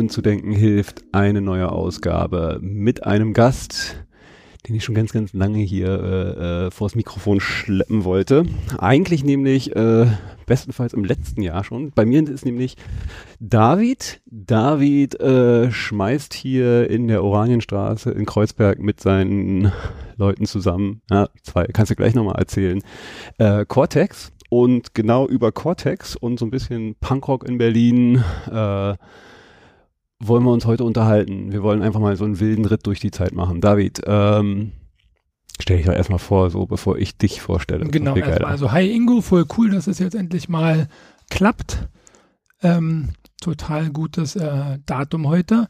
Willkommen zu Denken hilft. Eine neue Ausgabe mit einem Gast, den ich schon ganz, ganz lange hier äh, äh, vors Mikrofon schleppen wollte. Eigentlich nämlich äh, bestenfalls im letzten Jahr schon. Bei mir ist nämlich David. David äh, schmeißt hier in der Oranienstraße in Kreuzberg mit seinen Leuten zusammen, ja, zwei, kannst du gleich nochmal erzählen, äh, Cortex und genau über Cortex und so ein bisschen Punkrock in Berlin äh, wollen wir uns heute unterhalten. Wir wollen einfach mal so einen wilden Ritt durch die Zeit machen. David, ähm, stell dich doch erstmal vor, so bevor ich dich vorstelle. Genau, erstmal. Also hi Ingo, voll cool, dass es jetzt endlich mal klappt. Ähm, total gutes äh, Datum heute.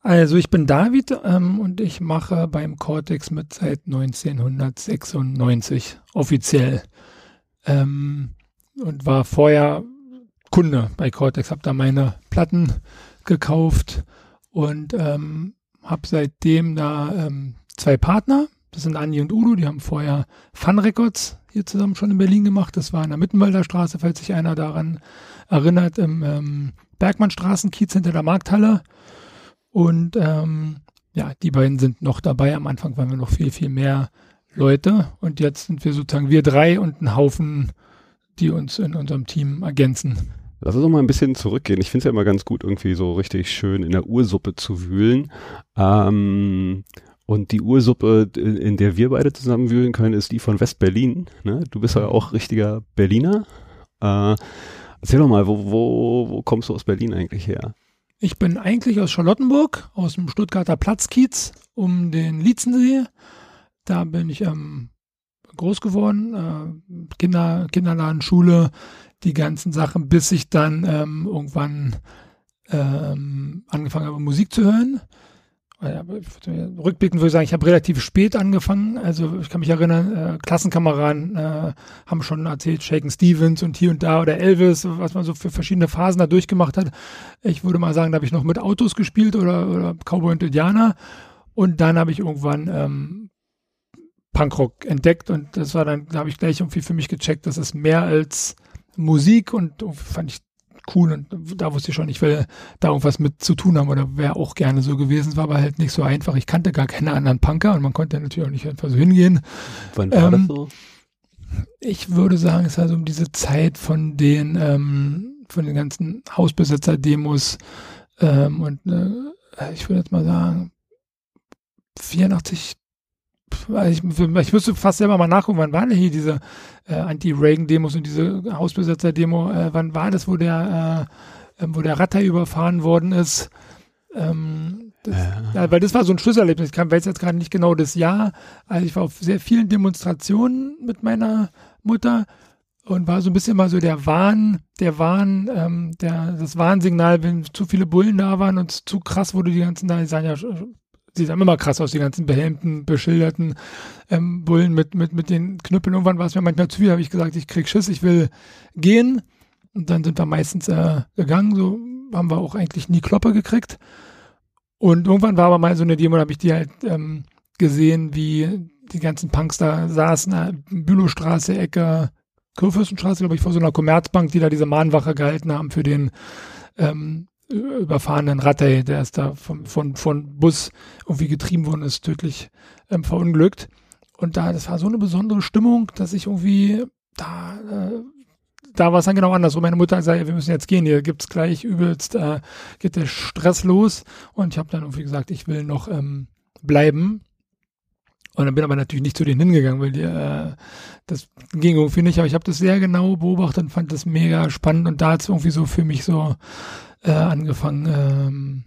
Also ich bin David ähm, und ich mache beim Cortex mit seit 1996 offiziell ähm, und war vorher Kunde bei Cortex, habe da meine Platten gekauft und ähm, habe seitdem da ähm, zwei Partner. Das sind Andi und Udo, die haben vorher Fun Records hier zusammen schon in Berlin gemacht. Das war in der Mittenwalder Straße, falls sich einer daran erinnert, im ähm, Bergmannstraßenkiez hinter der Markthalle. Und ähm, ja, die beiden sind noch dabei. Am Anfang waren wir noch viel, viel mehr Leute und jetzt sind wir sozusagen wir drei und ein Haufen, die uns in unserem Team ergänzen. Lass uns doch mal ein bisschen zurückgehen. Ich finde es ja immer ganz gut, irgendwie so richtig schön in der Ursuppe zu wühlen. Ähm, und die Ursuppe, in der wir beide zusammen wühlen können, ist die von West-Berlin. Ne? Du bist ja auch richtiger Berliner. Äh, erzähl doch mal, wo, wo, wo kommst du aus Berlin eigentlich her? Ich bin eigentlich aus Charlottenburg, aus dem Stuttgarter Platzkiez um den Lietzensee. Da bin ich ähm, groß geworden, äh, Kinder, Kinderladen, Schule, die ganzen Sachen, bis ich dann ähm, irgendwann ähm, angefangen habe, Musik zu hören. Rückblickend würde ich sagen, ich habe relativ spät angefangen. Also ich kann mich erinnern, äh, Klassenkameraden äh, haben schon erzählt, Shaken Stevens und hier und da oder Elvis, was man so für verschiedene Phasen da durchgemacht hat. Ich würde mal sagen, da habe ich noch mit Autos gespielt oder, oder Cowboy und Indianer. Und dann habe ich irgendwann ähm, Punkrock entdeckt und das war dann, da habe ich gleich irgendwie für mich gecheckt, das ist mehr als Musik und fand ich cool und da wusste ich schon, ich will da irgendwas mit zu tun haben oder wäre auch gerne so gewesen. Es war aber halt nicht so einfach. Ich kannte gar keine anderen Punker und man konnte natürlich auch nicht einfach so hingehen. Wann war ähm, das so? Ich würde sagen, es war so um diese Zeit von den, ähm, von den ganzen Hausbesitzer-Demos ähm, und äh, ich würde jetzt mal sagen, 84, ich, ich müsste fast selber mal nachgucken, wann waren denn hier diese äh, Anti-Reagan-Demos und diese Hausbesetzer-Demo, äh, wann war das, wo der, äh, ähm, wo der Ratter überfahren worden ist? Ähm, das, ja. weil das war so ein Schlüsselerlebnis. Ich weiß jetzt gerade nicht genau das Jahr. Also ich war auf sehr vielen Demonstrationen mit meiner Mutter und war so ein bisschen mal so der Wahn, der Wahn, ähm, der, das Warnsignal, wenn zu viele Bullen da waren und zu krass wurde die ganzen da, die sahen ja sie sahen immer krass aus, die ganzen behelmten, beschilderten ähm, Bullen mit, mit, mit den Knüppeln. Irgendwann war es mir manchmal zu viel, habe ich gesagt, ich krieg Schiss, ich will gehen. Und dann sind wir meistens äh, gegangen, so haben wir auch eigentlich nie Kloppe gekriegt. Und irgendwann war aber mal so eine Demo, da habe ich die halt ähm, gesehen, wie die ganzen Punks da saßen, äh, Bülowstraße, Ecke, Kurfürstenstraße, glaube ich, vor so einer Commerzbank, die da diese Mahnwache gehalten haben für den ähm, überfahrenen Ratte, der ist da von, von, von Bus irgendwie getrieben worden ist, tödlich ähm, verunglückt. Und da, das war so eine besondere Stimmung, dass ich irgendwie da, äh, da war es dann genau anders. Und meine Mutter sagte, wir müssen jetzt gehen, hier gibt's gleich übelst, äh, geht der Stress los. Und ich habe dann irgendwie gesagt, ich will noch ähm, bleiben. Und dann bin aber natürlich nicht zu denen hingegangen, weil die, äh, das ging irgendwie nicht. Aber ich habe das sehr genau beobachtet und fand das mega spannend. Und da hat es irgendwie so für mich so äh, angefangen, ähm,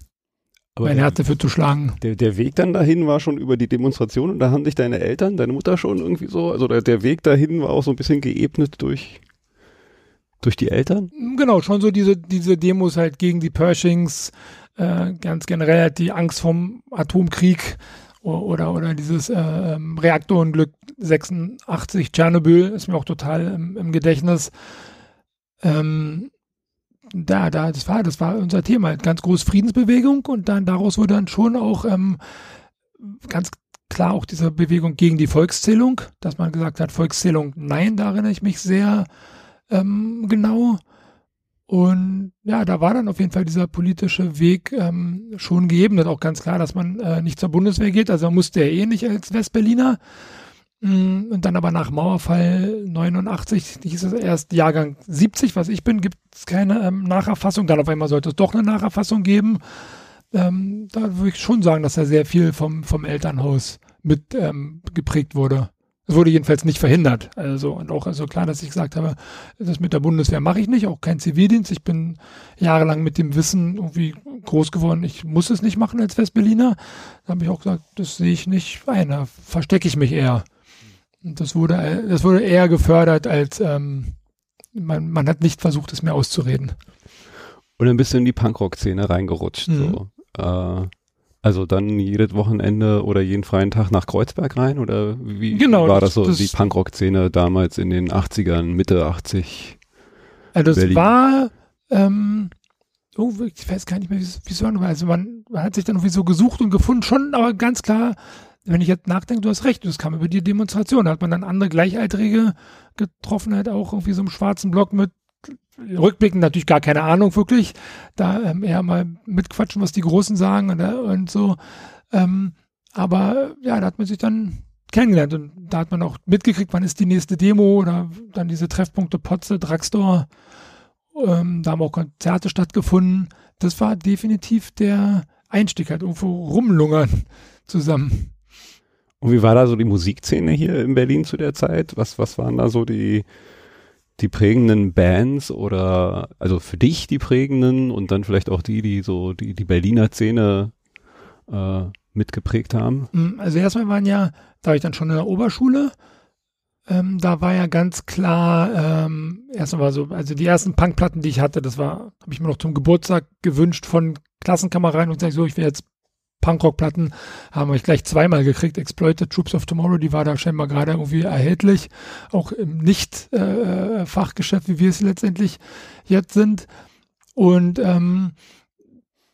Aber mein Herz dafür zu schlagen. Der, der Weg dann dahin war schon über die Demonstration und da haben dich deine Eltern, deine Mutter schon irgendwie so, also der, der Weg dahin war auch so ein bisschen geebnet durch, durch die Eltern? Genau, schon so diese, diese Demos halt gegen die Pershings, äh, ganz generell halt die Angst vom Atomkrieg oder, oder dieses äh, ähm, Reaktorenglück 86 Tschernobyl ist mir auch total im, im Gedächtnis. Ähm, da, da, das war, das war unser Thema, ganz groß Friedensbewegung und dann daraus wurde dann schon auch ähm, ganz klar auch diese Bewegung gegen die Volkszählung, dass man gesagt hat, Volkszählung nein, da erinnere ich mich sehr ähm, genau. Und ja, da war dann auf jeden Fall dieser politische Weg ähm, schon gegeben. Das auch ganz klar, dass man äh, nicht zur Bundeswehr geht. Also musste er eh nicht als Westberliner. Mm, und dann aber nach Mauerfall 89, hieß es erst Jahrgang 70, was ich bin, gibt es keine ähm, Nacherfassung. Dann auf einmal sollte es doch eine Nacherfassung geben. Ähm, da würde ich schon sagen, dass er sehr viel vom, vom Elternhaus mit ähm, geprägt wurde. Es wurde jedenfalls nicht verhindert. Also, und auch also klar, dass ich gesagt habe, das mit der Bundeswehr mache ich nicht, auch kein Zivildienst. Ich bin jahrelang mit dem Wissen irgendwie groß geworden, ich muss es nicht machen als Westberliner. Da habe ich auch gesagt, das sehe ich nicht ein, da verstecke ich mich eher. Das wurde, das wurde eher gefördert, als ähm, man, man hat nicht versucht, es mir auszureden. Und ein bisschen in die Punkrock-Szene reingerutscht. Mhm. So. Äh, also dann jedes Wochenende oder jeden freien Tag nach Kreuzberg rein? Oder wie genau, war das, das so, das, die Punkrock-Szene damals in den 80ern, Mitte 80? Also das Berlin? war, ähm, oh, ich weiß gar nicht mehr, wie es war. Also man, man hat sich dann irgendwie so gesucht und gefunden, schon, aber ganz klar, wenn ich jetzt nachdenke, du hast recht, das kam über die Demonstration, da hat man dann andere Gleichaltrige getroffen, halt auch irgendwie so einem schwarzen Block mit rückblickend natürlich gar keine Ahnung wirklich, da ähm, eher mal mitquatschen, was die Großen sagen und, und so. Ähm, aber ja, da hat man sich dann kennengelernt und da hat man auch mitgekriegt, wann ist die nächste Demo oder dann diese Treffpunkte Potze, Drugstore. Ähm, da haben auch Konzerte stattgefunden. Das war definitiv der Einstieg, halt irgendwo rumlungern zusammen. Und wie war da so die Musikszene hier in Berlin zu der Zeit? Was, was waren da so die, die prägenden Bands oder also für dich die prägenden und dann vielleicht auch die, die so die, die Berliner Szene äh, mitgeprägt haben? Mm, also erstmal waren ja, da war ich dann schon in der Oberschule, ähm, da war ja ganz klar, ähm, erstmal war so, also die ersten Punkplatten, die ich hatte, das war, habe ich mir noch zum Geburtstag gewünscht von Klassenkameraden und sage so, ich will jetzt Punkrock-Platten haben wir gleich zweimal gekriegt. Exploited Troops of Tomorrow, die war da scheinbar gerade irgendwie erhältlich. Auch im Nicht-Fachgeschäft, äh, wie wir es letztendlich jetzt sind. Und ähm,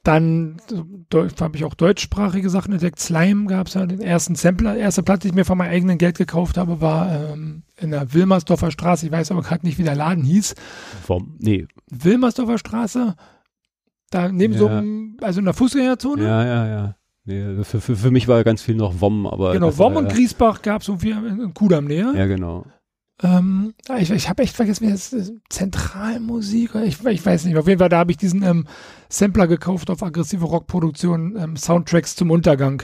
dann habe ich auch deutschsprachige Sachen entdeckt. Slime gab es ja den ersten Sampler. Erste Platte, die ich mir von meinem eigenen Geld gekauft habe, war ähm, in der Wilmersdorfer Straße. Ich weiß aber gerade nicht, wie der Laden hieß. Vom, nee. Wilmersdorfer Straße. Da neben ja. so einem, also in der Fußgängerzone. Ja, ja, ja. Nee, für, für, für mich war ganz viel noch WOM, aber. Genau, WOM und Griesbach gab es irgendwie in Kudam näher. Ja, genau. Ähm, ich ich habe echt vergessen, wie das ist. Zentralmusik, ich, ich weiß nicht. Auf jeden Fall, da habe ich diesen ähm, Sampler gekauft auf aggressive Rockproduktion, ähm, Soundtracks zum Untergang.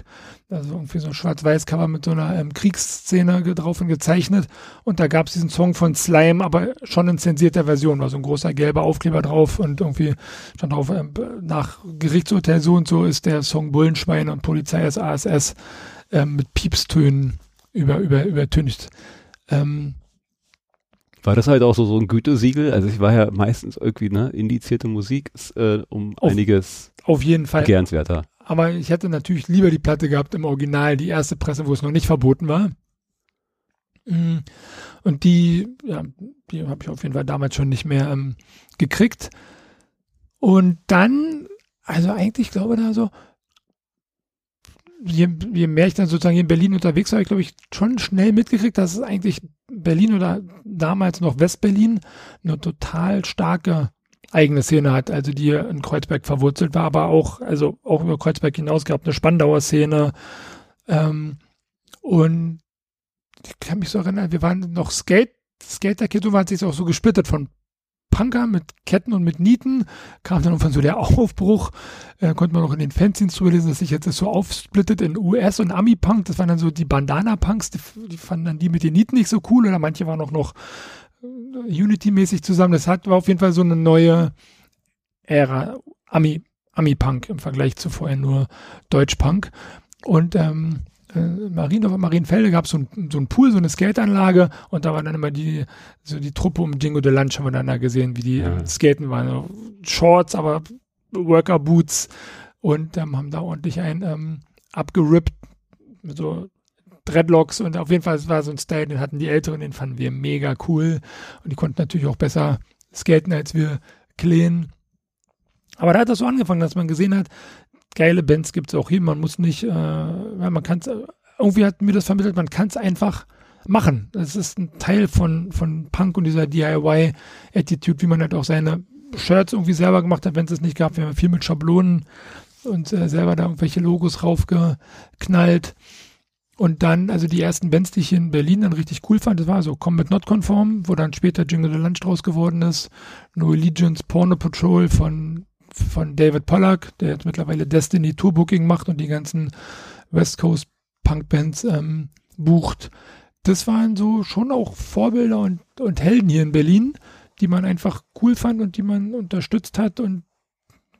Also irgendwie so ein Schwarz-Weiß-Cover mit so einer ähm, Kriegsszene drauf und gezeichnet. Und da gab es diesen Song von Slime, aber schon in zensierter Version. War so ein großer gelber Aufkleber drauf und irgendwie stand drauf, ähm, nach Gerichtsurteil so und so ist der Song Bullenschwein und Polizei ist ASS ähm, mit Piepstönen über, über, übertüncht. Ähm, war das halt auch so, so ein Gütesiegel? Also ich war ja meistens irgendwie, ne, indizierte Musik ist äh, um auf, einiges auf jeden Fall begehrenswerter. Aber ich hätte natürlich lieber die Platte gehabt im Original, die erste Presse, wo es noch nicht verboten war. Mm. Und die, ja, die habe ich auf jeden Fall damals schon nicht mehr ähm, gekriegt. Und dann, also eigentlich glaube ich da so, je, je mehr ich dann sozusagen hier in Berlin unterwegs war, ich glaube ich schon schnell mitgekriegt, dass es eigentlich Berlin oder damals noch Westberlin eine total starke eigene Szene hat, also die in Kreuzberg verwurzelt war, aber auch, also auch über Kreuzberg hinaus gab eine Spandauer Szene. Ähm, und ich kann mich so erinnern, wir waren noch Skate, Skater-Kids und waren sich auch so gesplittet von Punker mit Ketten und mit Nieten, kam dann irgendwann so der Aufbruch, äh, konnte man auch in den Fanzines drüber lesen, dass sich jetzt das so aufsplittet in US und Ami-Punk, das waren dann so die Bandana-Punks, die, die, fanden dann die mit den Nieten nicht so cool oder manche waren auch noch äh, Unity-mäßig zusammen, das hat, war auf jeden Fall so eine neue Ära, Ami, Ami-Punk im Vergleich zu vorher nur Deutsch-Punk. Und ähm, äh, Marienfelde gab es so, ein, so ein Pool, so eine Skateanlage und da war dann immer die, so die Truppe um Dingo de Lunch haben wir dann da gesehen, wie die ja. Skaten waren. Shorts, aber Worker Boots und ähm, haben da ordentlich ein ähm, abgerippt, so Dreadlocks und auf jeden Fall es war so ein Style, den hatten die Älteren, den fanden wir mega cool und die konnten natürlich auch besser skaten als wir Kleen. Aber da hat das so angefangen, dass man gesehen hat, geile Bands gibt es auch hier, man muss nicht, äh, man kann es, irgendwie hat mir das vermittelt, man kann es einfach machen. Das ist ein Teil von, von Punk und dieser DIY-Attitude, wie man halt auch seine Shirts irgendwie selber gemacht hat, wenn es es nicht gab. Wir haben viel mit Schablonen und äh, selber da irgendwelche Logos raufgeknallt. Und dann, also die ersten Bands, die ich in Berlin dann richtig cool fand, das war so Combat Not Conform, wo dann später Jingle the Lunch draus geworden ist, No Allegiance, Porno Patrol von, von David Pollack, der jetzt mittlerweile Destiny Tour Booking macht und die ganzen West Coast Punk Bands ähm, bucht. Das waren so schon auch Vorbilder und, und Helden hier in Berlin, die man einfach cool fand und die man unterstützt hat und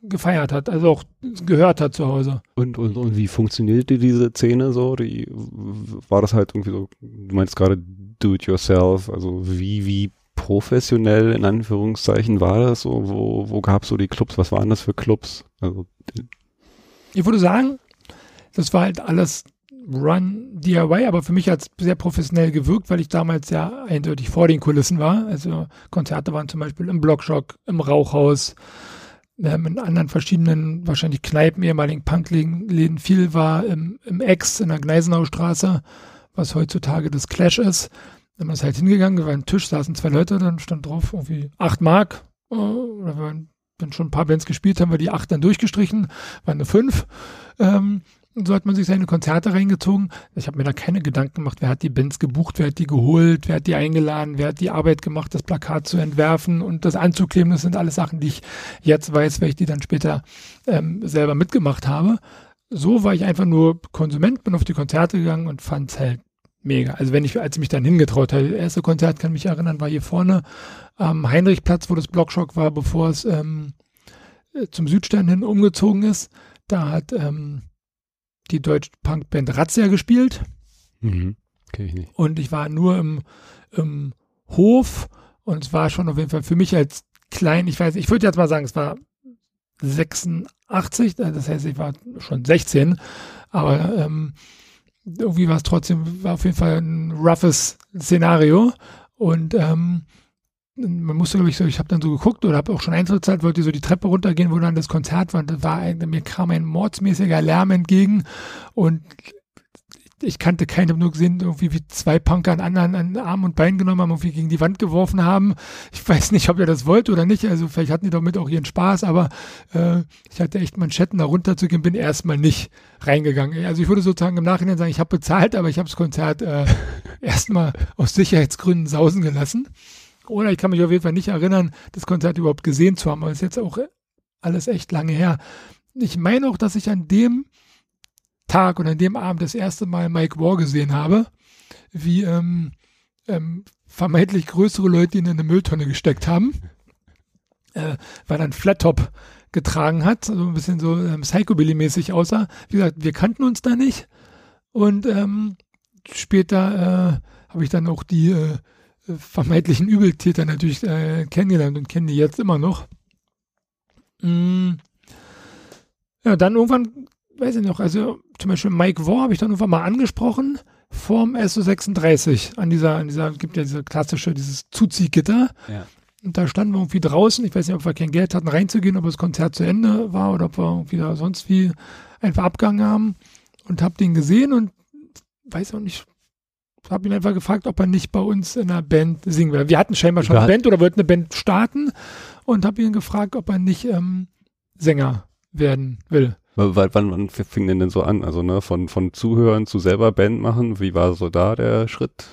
gefeiert hat, also auch gehört hat zu Hause. Und, und, und wie funktionierte diese Szene so? Die, war das halt irgendwie so, du meinst gerade do it yourself, also wie, wie professionell in Anführungszeichen war das so? Wo, wo gab es so die Clubs? Was waren das für Clubs? Also, ich würde sagen, das war halt alles Run DIY, aber für mich hat es sehr professionell gewirkt, weil ich damals ja eindeutig vor den Kulissen war. Also Konzerte waren zum Beispiel im Blockshock, im Rauchhaus, ähm, in anderen verschiedenen, wahrscheinlich Kneipen, ehemaligen Punkläden viel war, im, im Ex in der Gneisenaustraße, was heutzutage das Clash ist. Dann ist halt hingegangen, war ein Tisch, saßen zwei Leute, dann stand drauf irgendwie acht Mark. Äh, oder wenn, wenn schon ein paar Bands gespielt haben, wir die acht dann durchgestrichen, waren eine fünf. Ähm, und so hat man sich seine Konzerte reingezogen. Ich habe mir da keine Gedanken gemacht, wer hat die Bands gebucht, wer hat die geholt, wer hat die eingeladen, wer hat die Arbeit gemacht, das Plakat zu entwerfen und das anzukleben. Das sind alles Sachen, die ich jetzt weiß, weil ich die dann später ähm, selber mitgemacht habe. So war ich einfach nur Konsument, bin auf die Konzerte gegangen und fand es halt mega. Also wenn ich, als ich mich dann hingetraut habe, das erste Konzert, kann mich erinnern, war hier vorne am Heinrichplatz, wo das Blockshock war, bevor es ähm, zum Südstern hin umgezogen ist. Da hat ähm, die deutsche Punkband Razzia gespielt. Mhm. Kenn ich nicht. Und ich war nur im, im Hof und es war schon auf jeden Fall für mich als klein, ich weiß, ich würde jetzt mal sagen, es war 86, das heißt, ich war schon 16, aber ähm, irgendwie war es trotzdem, war auf jeden Fall ein roughes Szenario und ähm, man musste, glaube ich, so, ich habe dann so geguckt oder habe auch schon Eintrittszeit, wollte so die Treppe runtergehen, wo dann das Konzert war. Und das war mir kam ein mordsmäßiger Lärm entgegen und ich kannte keinen, habe nur gesehen, irgendwie wie zwei Punker an anderen an Arm und Bein genommen haben, irgendwie gegen die Wand geworfen haben. Ich weiß nicht, ob ihr das wollt oder nicht. Also vielleicht hatten die damit auch ihren Spaß, aber äh, ich hatte echt Manschetten da runterzugehen, bin erstmal nicht reingegangen. Also ich würde sozusagen im Nachhinein sagen, ich habe bezahlt, aber ich habe das Konzert äh, erstmal aus Sicherheitsgründen sausen gelassen. Oder ich kann mich auf jeden Fall nicht erinnern, das Konzert überhaupt gesehen zu haben, aber es ist jetzt auch alles echt lange her. Ich meine auch, dass ich an dem Tag und an dem Abend das erste Mal Mike War gesehen habe, wie ähm, ähm, vermeintlich größere Leute ihn in eine Mülltonne gesteckt haben, äh, weil er einen Flattop getragen hat, so also ein bisschen so ähm, Psychobilly-mäßig aussah. Wie gesagt, wir kannten uns da nicht und ähm, später äh, habe ich dann auch die äh, vermeintlichen Übeltäter natürlich äh, kennengelernt und kennen die jetzt immer noch. Mm. Ja, dann irgendwann, weiß ich noch, also zum Beispiel Mike War habe ich dann irgendwann mal angesprochen vorm SO36 an dieser, an dieser, gibt ja diese klassische, dieses Zuziehgitter. Ja. Und da standen wir irgendwie draußen. Ich weiß nicht, ob wir kein Geld hatten, reinzugehen, ob das Konzert zu Ende war oder ob wir irgendwie da sonst wie einfach abgegangen haben. Und habe den gesehen und weiß auch nicht, habe ihn einfach gefragt, ob er nicht bei uns in einer Band singen will. Wir hatten scheinbar schon eine Band oder wollten eine Band starten und habe ihn gefragt, ob er nicht ähm, Sänger werden will. W wann, wann fing denn denn so an? Also ne, von, von Zuhören zu selber Band machen, wie war so da der Schritt?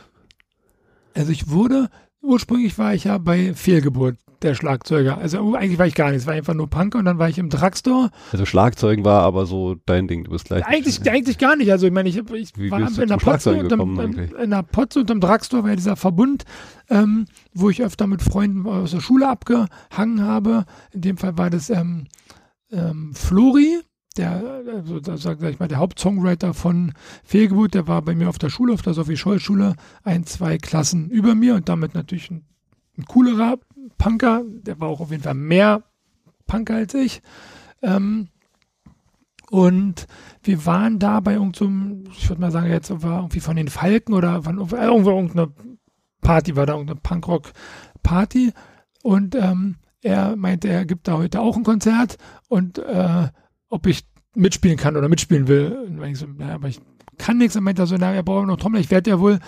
Also ich wurde, ursprünglich war ich ja bei Fehlgeburt der Schlagzeuger. Also eigentlich war ich gar nicht, es war einfach nur Punker und dann war ich im Drugstore. Also Schlagzeugen war aber so dein Ding, du bist gleich. Eigentlich, eigentlich gar nicht. Also ich meine, ich, ich Wie war in der, Potz unterm, in der Potz und im Drugstore war ja dieser Verbund, ähm, wo ich öfter mit Freunden aus der Schule abgehangen habe. In dem Fall war das ähm, ähm, Flori, der, also, da sag ich mal, der Hauptsongwriter von Fehlgeburt, der war bei mir auf der Schule, auf der Sophie Scholl Schule, ein, zwei Klassen über mir und damit natürlich ein, ein coolerer Punker. Der war auch auf jeden Fall mehr Punker als ich. Ähm, und wir waren da bei irgendeinem, ich würde mal sagen, jetzt war irgendwie von den Falken oder von irgendwo irgendeine Party, war da irgendeine Punkrock-Party. Und ähm, er meinte, er gibt da heute auch ein Konzert und äh, ob ich mitspielen kann oder mitspielen will. Und ich so, naja, aber ich kann nichts. Er meinte er so, naja, er braucht noch Trommel. Ich werde ja wohl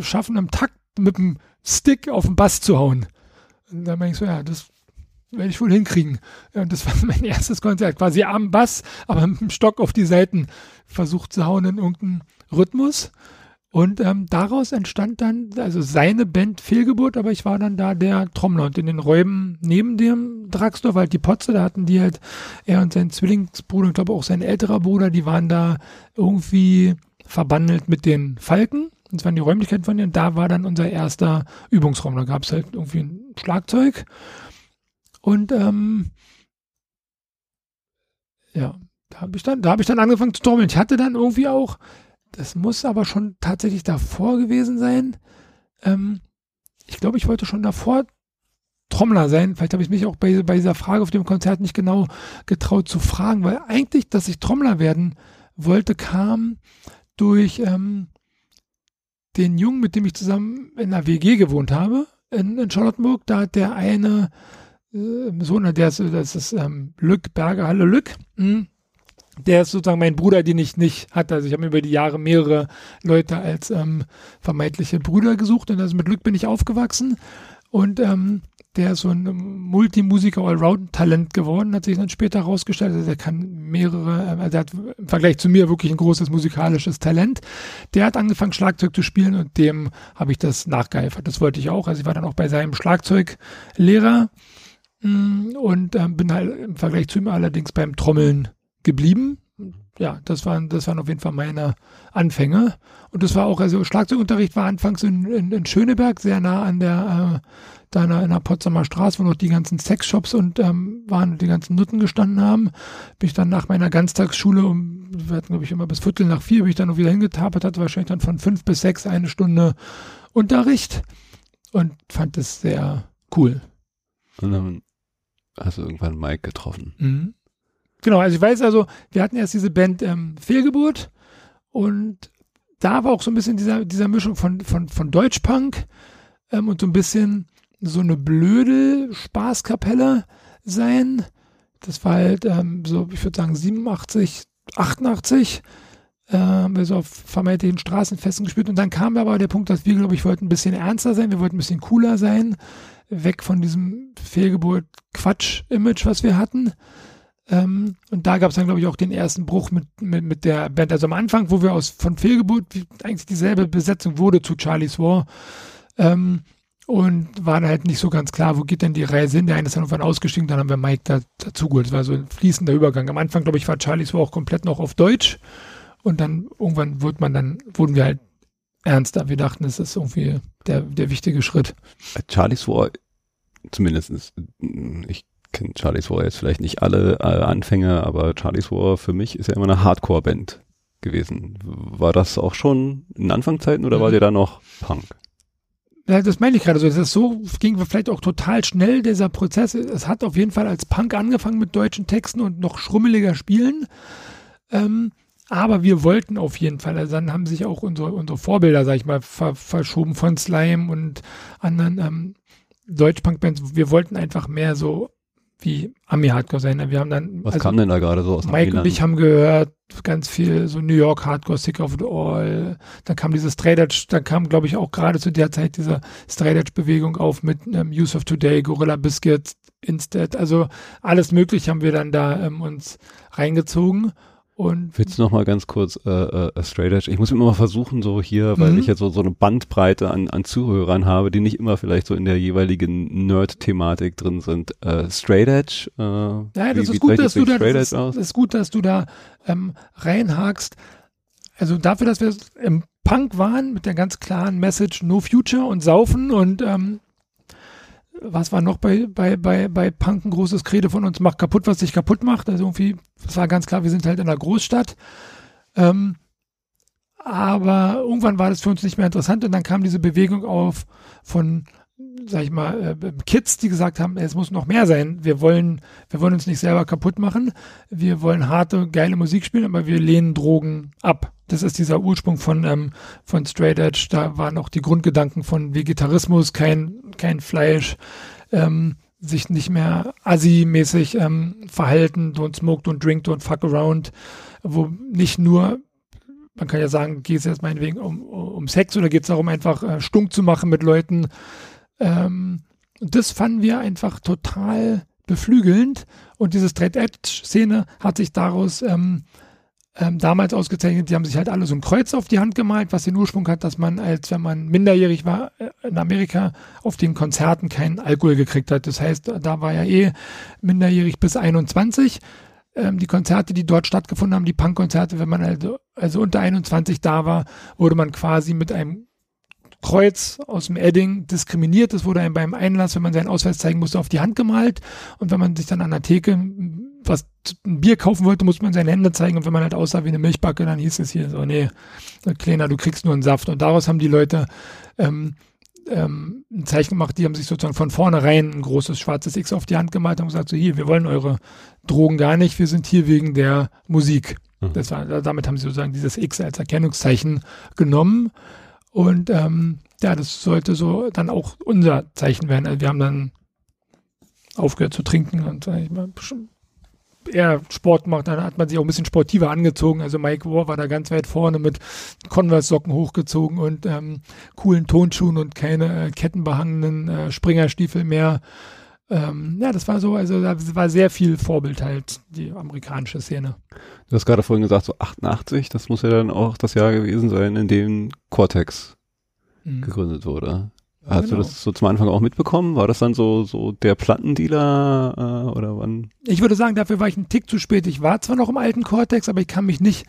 schaffen, im Takt mit dem Stick auf den Bass zu hauen. Und dann meinte ich so, ja, das werde ich wohl hinkriegen. Und das war mein erstes Konzert, quasi am Bass, aber mit dem Stock auf die Seiten versucht zu hauen in irgendeinen Rhythmus. Und ähm, daraus entstand dann, also seine Band Fehlgeburt, aber ich war dann da der Trommler und in den Räumen neben dem Draxdorf, halt die Potze, da hatten die halt, er und sein Zwillingsbruder, ich glaube auch sein älterer Bruder, die waren da irgendwie verbandelt mit den Falken. Das waren die Räumlichkeiten von denen. Und da war dann unser erster Übungsraum. Da gab es halt irgendwie ein Schlagzeug und ähm, ja, da habe ich dann, da habe ich dann angefangen zu trommeln. Ich hatte dann irgendwie auch, das muss aber schon tatsächlich davor gewesen sein. Ähm, ich glaube, ich wollte schon davor Trommler sein. Vielleicht habe ich mich auch bei, bei dieser Frage auf dem Konzert nicht genau getraut zu fragen, weil eigentlich, dass ich Trommler werden wollte, kam durch ähm, den Jungen, mit dem ich zusammen in einer WG gewohnt habe, in, in Charlottenburg. Da hat der eine äh, Sohn, der ist, das ist ähm, Lück, Berger, hallo Lück. Mhm. Der ist sozusagen mein Bruder, den ich nicht hatte. Also ich habe über die Jahre mehrere Leute als ähm, vermeintliche Brüder gesucht und also mit Lück bin ich aufgewachsen. Und ähm, der ist so ein Multimusiker Allround-Talent geworden, hat sich dann später herausgestellt. Also der kann mehrere, äh, also er hat im Vergleich zu mir wirklich ein großes musikalisches Talent. Der hat angefangen Schlagzeug zu spielen und dem habe ich das nachgeeifert. Das wollte ich auch. Also ich war dann auch bei seinem Schlagzeuglehrer Mm, und ähm, bin halt im Vergleich zu ihm allerdings beim Trommeln geblieben. Ja, das waren, das waren auf jeden Fall meine Anfänge. Und das war auch, also Schlagzeugunterricht war anfangs in, in, in Schöneberg, sehr nah an der, äh, da in der, in der Potsdamer Straße, wo noch die ganzen Sexshops und ähm, waren, die ganzen Nutten gestanden haben. Bin ich dann nach meiner Ganztagsschule um, wir hatten, glaube ich, immer bis Viertel nach vier, bin ich dann noch wieder hingetapert, hatte wahrscheinlich dann von fünf bis sechs eine Stunde Unterricht und fand es sehr cool. Und dann hast du irgendwann Mike getroffen. Mhm. Genau, also ich weiß also, wir hatten erst diese Band ähm, Fehlgeburt und da war auch so ein bisschen dieser, dieser Mischung von, von, von Deutschpunk ähm, und so ein bisschen so eine blöde Spaßkapelle sein. Das war halt ähm, so, ich würde sagen 87, 88 äh, haben wir so auf vermeintlichen Straßenfesten gespielt und dann kam aber der Punkt, dass wir, glaube ich, wollten ein bisschen ernster sein, wir wollten ein bisschen cooler sein weg von diesem Fehlgeburt-Quatsch-Image, was wir hatten. Ähm, und da gab es dann, glaube ich, auch den ersten Bruch mit, mit, mit der Band. Also am Anfang, wo wir aus von Fehlgeburt eigentlich dieselbe Besetzung wurde zu Charlie's War. Ähm, und war halt nicht so ganz klar, wo geht denn die Reise hin. Der eine ist dann irgendwann ausgestiegen, dann haben wir Mike da, dazugeholt. Das war so ein fließender Übergang. Am Anfang, glaube ich, war Charlie's War auch komplett noch auf Deutsch. Und dann irgendwann wurde man dann, wurden wir halt ernster. Wir dachten, es ist irgendwie der, der wichtige Schritt. Charlie's War, zumindest, ich kenne Charlie's War jetzt vielleicht nicht alle äh, Anfänge, aber Charlie's War für mich ist ja immer eine Hardcore-Band gewesen. War das auch schon in Anfangszeiten oder mhm. war der da noch Punk? Ja, das meine ich gerade so. Das ist so, ging vielleicht auch total schnell, dieser Prozess. Es hat auf jeden Fall als Punk angefangen mit deutschen Texten und noch schrummeliger Spielen. Ähm, aber wir wollten auf jeden Fall, also dann haben sich auch unsere, unsere Vorbilder, sag ich mal, ver, verschoben von Slime und anderen ähm, Deutschpunk-Bands. Wir wollten einfach mehr so wie Ami-Hardcore sein. Wir haben dann. Was also, kam denn da gerade so aus Mike und ich haben gehört ganz viel so New York Hardcore, Sick of the All. Dann kam dieses Straight Edge, dann kam, glaube ich, auch gerade zu der Zeit diese Straight Edge Bewegung auf mit ähm, Use of Today, Gorilla Biscuit, Instead. Also alles mögliche haben wir dann da ähm, uns reingezogen. Und Willst du noch mal ganz kurz äh, äh, Straight Edge? Ich muss immer mal versuchen, so hier, weil mhm. ich jetzt so, so eine Bandbreite an, an Zuhörern habe, die nicht immer vielleicht so in der jeweiligen Nerd-Thematik drin sind. Äh, Straight Edge? Äh, ja, das, wie, ist, gut, dass du da, das, ist, das ist gut, dass du da ähm, reinhakst. Also dafür, dass wir im Punk waren, mit der ganz klaren Message No Future und Saufen und ähm, was war noch bei, bei, bei, bei Punk ein großes Credo von uns? Macht kaputt, was sich kaputt macht. Also irgendwie, es war ganz klar, wir sind halt in einer Großstadt. Ähm, aber irgendwann war das für uns nicht mehr interessant und dann kam diese Bewegung auf von, sag ich mal, äh, Kids, die gesagt haben, es muss noch mehr sein. Wir wollen, wir wollen uns nicht selber kaputt machen. Wir wollen harte, geile Musik spielen, aber wir lehnen Drogen ab. Das ist dieser Ursprung von, ähm, von Straight Edge. Da waren auch die Grundgedanken von Vegetarismus, kein, kein Fleisch, ähm, sich nicht mehr assi-mäßig ähm, verhalten, don't smoke, don't drink, don't fuck around, wo nicht nur man kann ja sagen, geht es jetzt meinetwegen um, um Sex oder geht es darum, einfach äh, stunk zu machen mit Leuten. Ähm, das fanden wir einfach total beflügelnd und diese Straight Edge-Szene hat sich daraus ähm, ähm, damals ausgezeichnet, die haben sich halt alle so ein Kreuz auf die Hand gemalt, was den Ursprung hat, dass man, als wenn man minderjährig war äh, in Amerika, auf den Konzerten keinen Alkohol gekriegt hat. Das heißt, da war ja eh minderjährig bis 21 ähm, die Konzerte, die dort stattgefunden haben, die Punkkonzerte, wenn man also, also unter 21 da war, wurde man quasi mit einem Kreuz aus dem Edding diskriminiert. Das wurde einem beim Einlass, wenn man seinen Ausweis zeigen musste, auf die Hand gemalt. Und wenn man sich dann an der Theke was ein Bier kaufen wollte, musste man seine Hände zeigen. Und wenn man halt aussah wie eine Milchbacke, dann hieß es hier so, nee, Kleiner, du kriegst nur einen Saft. Und daraus haben die Leute ähm, ähm, ein Zeichen gemacht, die haben sich sozusagen von vornherein ein großes schwarzes X auf die Hand gemalt und gesagt, so hier, wir wollen eure Drogen gar nicht, wir sind hier wegen der Musik. Mhm. Das war, damit haben sie sozusagen dieses X als Erkennungszeichen genommen und ähm, ja, das sollte so dann auch unser Zeichen werden. Also wir haben dann aufgehört zu trinken und ich mal, eher Sport gemacht, dann hat man sich auch ein bisschen sportiver angezogen. Also Mike War war da ganz weit vorne mit Converse-Socken hochgezogen und ähm, coolen Tonschuhen und keine äh, kettenbehangenen äh, Springerstiefel mehr. Ähm, ja, das war so, also da war sehr viel Vorbild halt, die amerikanische Szene. Du hast gerade vorhin gesagt, so 88, das muss ja dann auch das Jahr gewesen sein, in dem Cortex mhm. gegründet wurde. Hast genau. du das so zum Anfang auch mitbekommen? War das dann so, so der Plattendealer äh, oder wann? Ich würde sagen, dafür war ich einen Tick zu spät. Ich war zwar noch im alten Cortex, aber ich kann mich nicht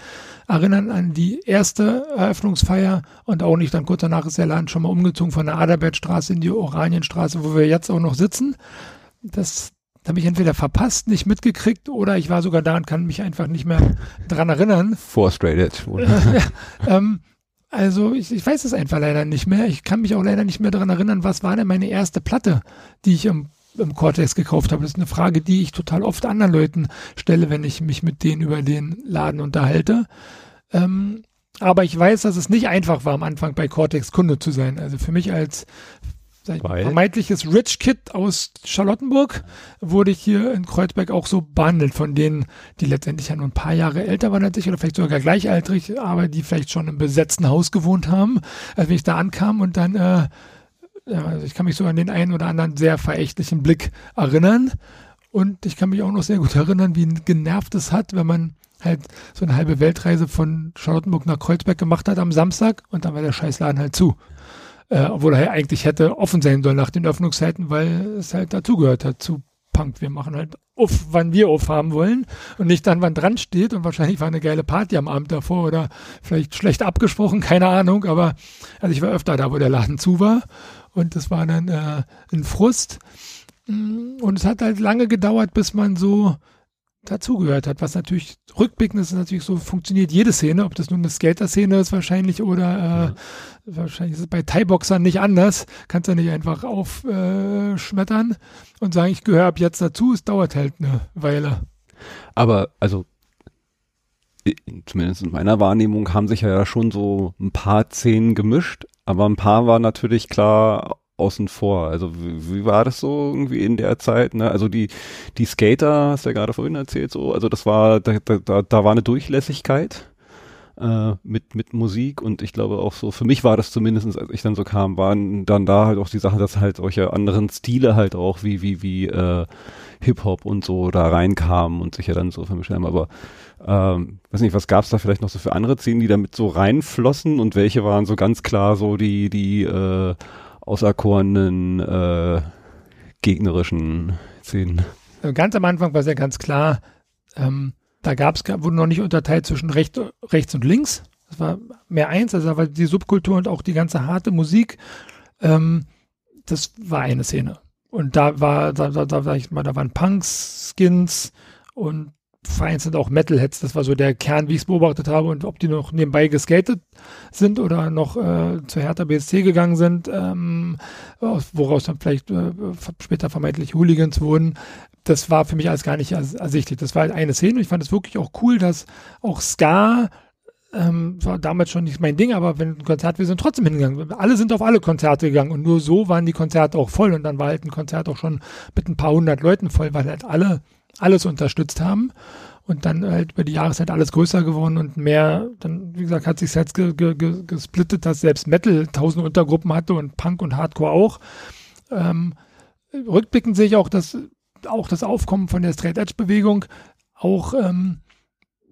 erinnern an die erste Eröffnungsfeier und auch nicht. Dann kurz danach ist der Laden schon mal umgezogen von der Adalbertstraße in die Oranienstraße, wo wir jetzt auch noch sitzen. Das habe ich entweder verpasst, nicht mitgekriegt oder ich war sogar da und kann mich einfach nicht mehr dran erinnern. Frustrated. ähm, also ich, ich weiß es einfach leider nicht mehr. Ich kann mich auch leider nicht mehr daran erinnern, was war denn meine erste Platte, die ich im, im Cortex gekauft habe. Das ist eine Frage, die ich total oft anderen Leuten stelle, wenn ich mich mit denen über den Laden unterhalte. Ähm, aber ich weiß, dass es nicht einfach war, am Anfang bei Cortex Kunde zu sein. Also für mich als vermeintliches Rich Kid aus Charlottenburg wurde ich hier in Kreuzberg auch so behandelt von denen, die letztendlich ja nur ein paar Jahre älter waren als ich oder vielleicht sogar gleichaltrig, aber die vielleicht schon im besetzten Haus gewohnt haben, als wenn ich da ankam und dann, äh, also ich kann mich so an den einen oder anderen sehr verächtlichen Blick erinnern. Und ich kann mich auch noch sehr gut erinnern, wie genervt es hat, wenn man halt so eine halbe Weltreise von Charlottenburg nach Kreuzberg gemacht hat am Samstag und dann war der Scheißladen halt zu äh, obwohl er eigentlich hätte offen sein sollen nach den Öffnungszeiten, weil es halt dazugehört hat zu Punk. Wir machen halt auf, wann wir aufhaben wollen und nicht dann, wann dran steht. Und wahrscheinlich war eine geile Party am Abend davor oder vielleicht schlecht abgesprochen, keine Ahnung. Aber also ich war öfter da, wo der Laden zu war. Und das war dann äh, ein Frust. Mm, und es hat halt lange gedauert, bis man so dazugehört hat, was natürlich rückblickend ist natürlich so, funktioniert jede Szene, ob das nun eine Skater-Szene ist wahrscheinlich oder äh, ja. wahrscheinlich ist es bei Thai-Boxern nicht anders, kannst du nicht einfach aufschmettern äh, und sagen, ich gehöre ab jetzt dazu, es dauert halt eine Weile. Aber also zumindest in meiner Wahrnehmung haben sich ja schon so ein paar Szenen gemischt, aber ein paar war natürlich klar außen vor. Also wie, wie, war das so irgendwie in der Zeit? Ne? Also die, die Skater, hast du ja gerade vorhin erzählt, so, also das war, da, da, da war eine Durchlässigkeit äh, mit, mit Musik und ich glaube auch so, für mich war das zumindestens, als ich dann so kam, waren dann da halt auch die Sache, dass halt solche anderen Stile halt auch wie, wie, wie äh, Hip-Hop und so da reinkamen und sich ja dann so vermischt haben, aber ähm, weiß nicht, was gab's da vielleicht noch so für andere Szenen, die damit so reinflossen und welche waren so ganz klar so die, die äh, auserkorenen äh, gegnerischen Szenen. Ganz am Anfang war es ja ganz klar, ähm, da gab's, wurde noch nicht unterteilt zwischen recht, rechts und links. Das war mehr eins, also war die Subkultur und auch die ganze harte Musik. Ähm, das war eine Szene. und da war, da, da, da, ich mal, da waren Punks, Skins und vereinzelt auch Metalheads. Das war so der Kern, wie ich es beobachtet habe. Und ob die noch nebenbei geskatet sind oder noch äh, zur Hertha BSC gegangen sind, ähm, woraus dann vielleicht äh, später vermeintlich Hooligans wurden, das war für mich alles gar nicht ersichtlich. Das war halt eine Szene. Ich fand es wirklich auch cool, dass auch Ska ähm, war damals schon nicht mein Ding, aber wenn ein Konzert, wir sind trotzdem hingegangen. Alle sind auf alle Konzerte gegangen und nur so waren die Konzerte auch voll und dann war halt ein Konzert auch schon mit ein paar hundert Leuten voll, weil halt alle alles unterstützt haben und dann halt über die Jahreszeit alles größer geworden und mehr, dann, wie gesagt, hat sich jetzt ge, ge, ge, gesplittet, dass selbst Metal tausend Untergruppen hatte und Punk und Hardcore auch. Ähm, rückblickend sehe ich auch, dass auch das Aufkommen von der Straight Edge Bewegung auch ähm,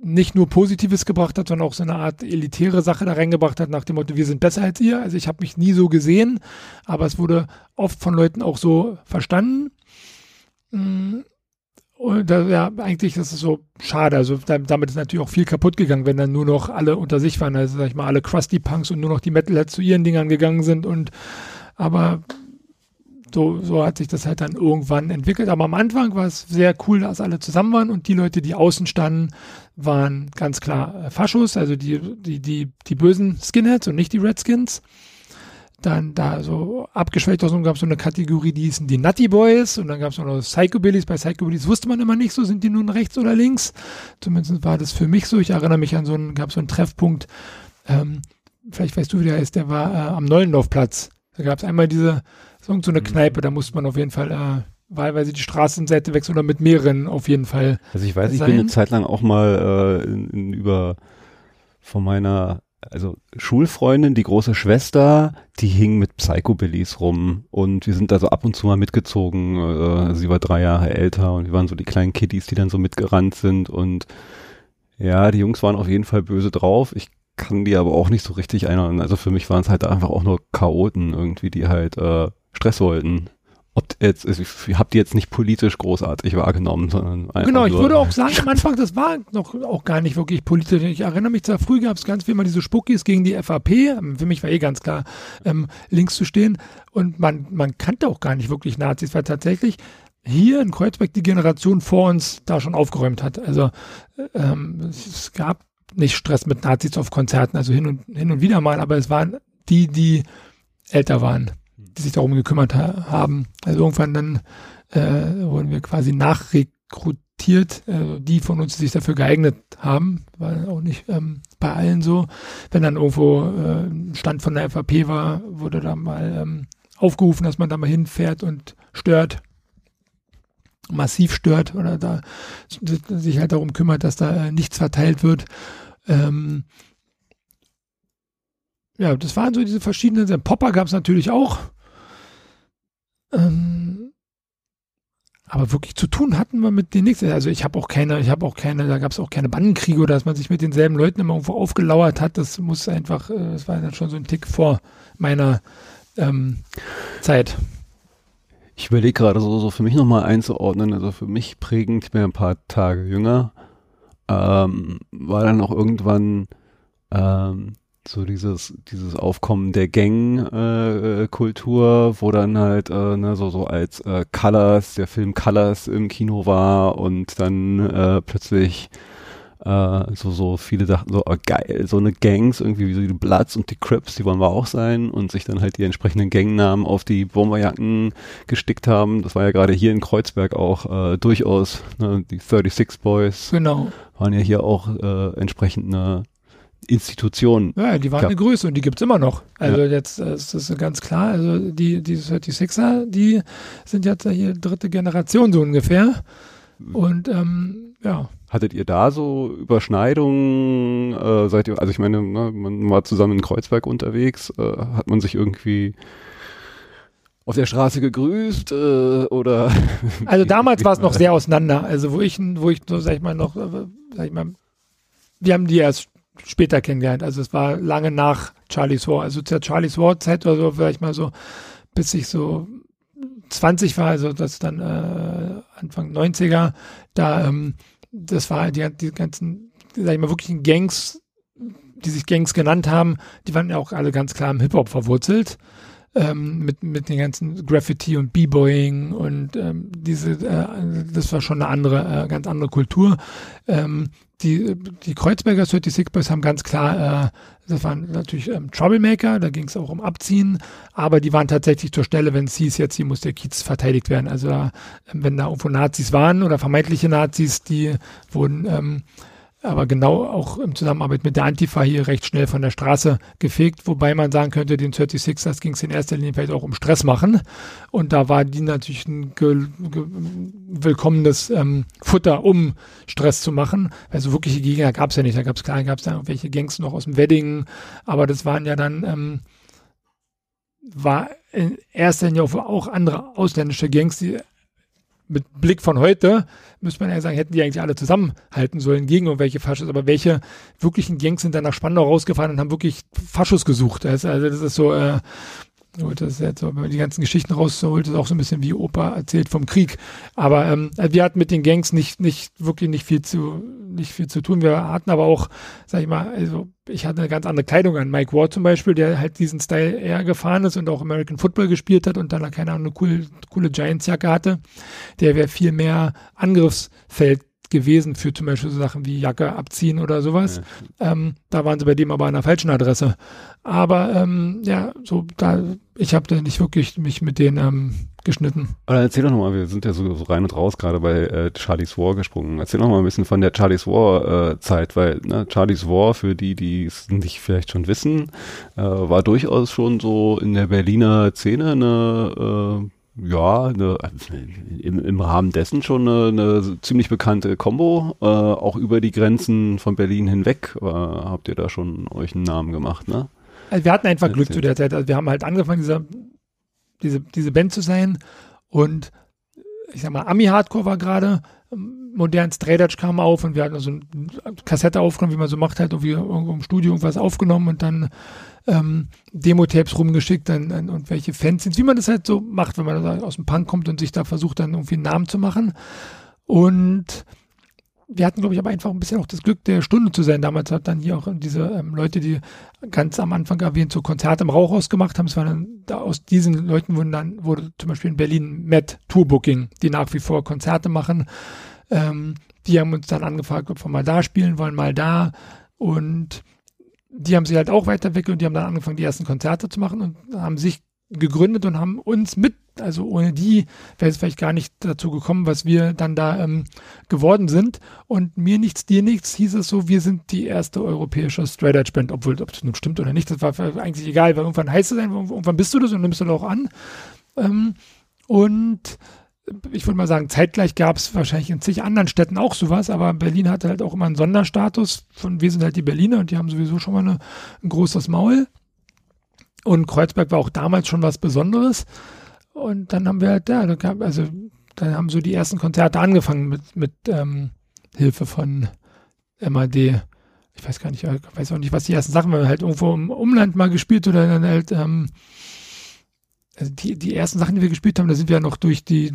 nicht nur Positives gebracht hat, sondern auch so eine Art elitäre Sache da reingebracht hat, nach dem Motto, wir sind besser als ihr. Also ich habe mich nie so gesehen, aber es wurde oft von Leuten auch so verstanden. Mm, und da, ja, eigentlich ist es so schade. Also damit ist natürlich auch viel kaputt gegangen, wenn dann nur noch alle unter sich waren. Also sag ich mal, alle Krusty Punks und nur noch die Metalheads zu ihren Dingern gegangen sind und aber so, so hat sich das halt dann irgendwann entwickelt. Aber am Anfang war es sehr cool, dass alle zusammen waren und die Leute, die außen standen, waren ganz klar äh, Faschos, also die, die, die, die bösen Skinheads und nicht die Redskins. Dann da so abgeschwächt aus gab es so eine Kategorie, die hießen die Nutty Boys und dann gab es noch Psychobillies. Bei Psychobillies wusste man immer nicht so, sind die nun rechts oder links. Zumindest war das für mich so. Ich erinnere mich an so einen, gab so einen Treffpunkt, ähm, vielleicht weißt du, wie der heißt, der war äh, am Neulendorfplatz. Da gab es einmal diese so eine mhm. Kneipe, da muss man auf jeden Fall äh, wahlweise die Straßenseite wechseln oder mit mehreren auf jeden Fall. Also ich weiß, sein. ich bin eine Zeit lang auch mal äh, in, in, über von meiner also Schulfreundin, die große Schwester, die hing mit Psychobillies rum und wir sind da so ab und zu mal mitgezogen. Äh, sie war drei Jahre älter und wir waren so die kleinen Kiddies, die dann so mitgerannt sind und ja, die Jungs waren auf jeden Fall böse drauf. Ich kann die aber auch nicht so richtig einordnen. Also für mich waren es halt einfach auch nur Chaoten irgendwie, die halt äh, Stress wollten. Ob jetzt, also ich habe die jetzt nicht politisch großartig wahrgenommen, sondern einfach Genau, ich würde auch sagen, am Anfang, das war noch auch gar nicht wirklich politisch. Ich erinnere mich zwar, früh gab es ganz viel mal diese Spuckis gegen die FAP. Für mich war eh ganz klar, ähm, links zu stehen. Und man, man kannte auch gar nicht wirklich Nazis, weil tatsächlich hier in Kreuzberg die Generation vor uns da schon aufgeräumt hat. Also ähm, es gab nicht Stress mit Nazis auf Konzerten, also hin und, hin und wieder mal, aber es waren die, die älter waren die sich darum gekümmert ha haben. Also irgendwann dann äh, wurden wir quasi nachrekrutiert, äh, die von uns, die sich dafür geeignet haben, war auch nicht ähm, bei allen so. Wenn dann irgendwo äh, ein Stand von der FAP war, wurde da mal ähm, aufgerufen, dass man da mal hinfährt und stört massiv stört oder da sich halt darum kümmert, dass da äh, nichts verteilt wird. Ähm, ja, das waren so diese verschiedenen. Popper gab es natürlich auch. Ähm, aber wirklich zu tun hatten wir mit denen nichts. Also ich habe auch keine, ich habe auch keine, da gab es auch keine Bandenkriege oder dass man sich mit denselben Leuten immer irgendwo aufgelauert hat. Das muss einfach, äh, das war dann schon so ein Tick vor meiner ähm, Zeit. Ich überlege gerade so, so für mich nochmal einzuordnen, also für mich prägend, ich bin ein paar Tage jünger, ähm, war dann auch irgendwann ähm, so dieses dieses Aufkommen der Gang-Kultur, äh, wo dann halt äh, ne, so so als äh, Colors, der Film Colors im Kino war und dann äh, plötzlich äh, so so viele dachten so oh, geil, so eine Gangs irgendwie wie so die Bloods und die Crips, die wollen wir auch sein und sich dann halt die entsprechenden Gangnamen auf die Bomberjacken gestickt haben. Das war ja gerade hier in Kreuzberg auch äh, durchaus ne, die 36 Boys. Genau. Waren ja hier auch äh, entsprechend eine Institutionen. Ja, die waren eine Größe und die gibt es immer noch. Also ja. jetzt äh, ist das ganz klar. Also die, die 36er, die sind jetzt hier dritte Generation so ungefähr. Und ähm, ja. Hattet ihr da so Überschneidungen? Äh, seid ihr, also ich meine, ne, man war zusammen in Kreuzberg unterwegs, äh, hat man sich irgendwie auf der Straße gegrüßt äh, oder? Also damals war es noch sehr auseinander. Also wo ich, wo ich so, sag ich mal, noch, äh, sag ich mal, wir haben die erst später kennengelernt. Also es war lange nach Charlie's War. Also zur Charlie's War Zeit oder so, vielleicht mal so, bis ich so 20 war, also das dann äh, Anfang 90er, da, ähm, das war die, die ganzen, sag ich mal, wirklichen Gangs, die sich Gangs genannt haben, die waren ja auch alle ganz klar im Hip-Hop verwurzelt. Ähm, mit, mit den ganzen Graffiti und B-Boying und ähm, diese, äh, das war schon eine andere, äh, ganz andere Kultur. Ähm, die, die Kreuzberger 36 Boys haben ganz klar, äh, das waren natürlich ähm, Troublemaker, da ging es auch um Abziehen, aber die waren tatsächlich zur Stelle, wenn es hieß, jetzt hier muss der Kiez verteidigt werden. Also äh, wenn da irgendwo Nazis waren oder vermeintliche Nazis, die wurden ähm, aber genau auch im Zusammenarbeit mit der Antifa hier recht schnell von der Straße gefegt, wobei man sagen könnte, den 36ers ging es in erster Linie vielleicht auch um Stress machen und da war die natürlich ein willkommenes ähm, Futter, um Stress zu machen. Also wirkliche Gegner gab es ja nicht, da gab es klar, gab es dann welche Gangs noch aus dem Wedding, aber das waren ja dann ähm, war in erster Linie auch andere ausländische Gangs, die mit Blick von heute müsste man ja sagen, hätten die eigentlich alle zusammenhalten sollen gegen irgendwelche Faschos, aber welche wirklichen Gangs sind dann nach Spandau rausgefahren und haben wirklich Faschos gesucht. also das ist so, äh, Das ist jetzt, wenn man die ganzen Geschichten rausholt, ist auch so ein bisschen wie Opa erzählt vom Krieg. Aber ähm, also wir hatten mit den Gangs nicht, nicht wirklich nicht viel zu, nicht viel zu tun. Wir hatten aber auch, sag ich mal, also ich hatte eine ganz andere Kleidung an. Mike Ward zum Beispiel, der halt diesen Style eher gefahren ist und auch American Football gespielt hat und dann keine Ahnung, eine coole, coole Giants-Jacke hatte. Der wäre viel mehr Angriffsfeld gewesen für zum Beispiel so Sachen wie Jacke abziehen oder sowas. Ja. Ähm, da waren sie bei dem aber an der falschen Adresse. Aber ähm, ja, so da, ich habe da nicht wirklich mich mit denen ähm, geschnitten. Aber erzähl doch nochmal, wir sind ja so, so rein und raus gerade bei äh, Charlie's War gesprungen. Erzähl noch mal ein bisschen von der Charlie's War äh, Zeit, weil ne, Charlie's War, für die, die es nicht vielleicht schon wissen, äh, war durchaus schon so in der Berliner Szene eine äh, ja, eine, im, im Rahmen dessen schon eine, eine ziemlich bekannte Combo, äh, auch über die Grenzen von Berlin hinweg. Äh, habt ihr da schon euch einen Namen gemacht, ne? Also wir hatten einfach Glück zu der Zeit. Also wir haben halt angefangen, diese, diese, diese Band zu sein und ich sag mal, Ami-Hardcore war gerade, modern Straight kam auf und wir hatten so eine Kassette aufgenommen, wie man so macht, halt irgendwie irgendwo im Studio irgendwas aufgenommen und dann ähm, Demo-Tapes rumgeschickt dann, und welche Fans sind, wie man das halt so macht, wenn man aus dem Punk kommt und sich da versucht, dann irgendwie einen Namen zu machen. Und wir hatten, glaube ich, aber einfach ein bisschen auch das Glück, der Stunde zu sein. Damals hat dann hier auch diese ähm, Leute, die ganz am Anfang erwähnt, so Konzerte im Rauchhaus gemacht haben. Es war dann, da aus diesen Leuten wurden dann, wurde zum Beispiel in Berlin Met Tourbooking, die nach wie vor Konzerte machen. Ähm, die haben uns dann angefragt, ob wir mal da spielen wollen, mal da. Und die haben sich halt auch weiterentwickelt und die haben dann angefangen, die ersten Konzerte zu machen und haben sich gegründet und haben uns mit, also ohne die wäre es vielleicht gar nicht dazu gekommen, was wir dann da ähm, geworden sind. Und mir nichts, dir nichts, hieß es so, wir sind die erste europäische Straight Band, obwohl, ob das nun stimmt oder nicht, das war eigentlich egal, weil irgendwann heißt es einfach, irgendwann bist du das und nimmst du das auch an. Ähm, und ich würde mal sagen, zeitgleich gab es wahrscheinlich in zig anderen Städten auch sowas, aber Berlin hatte halt auch immer einen Sonderstatus von wir sind halt die Berliner und die haben sowieso schon mal eine, ein großes Maul. Und Kreuzberg war auch damals schon was Besonderes. Und dann haben wir halt, ja, also dann haben so die ersten Konzerte angefangen mit, mit ähm, Hilfe von MAD. Ich weiß gar nicht, ich weiß auch nicht, was die ersten Sachen waren. Halt irgendwo im Umland mal gespielt oder dann halt ähm, also die, die ersten Sachen, die wir gespielt haben, da sind wir ja noch durch die,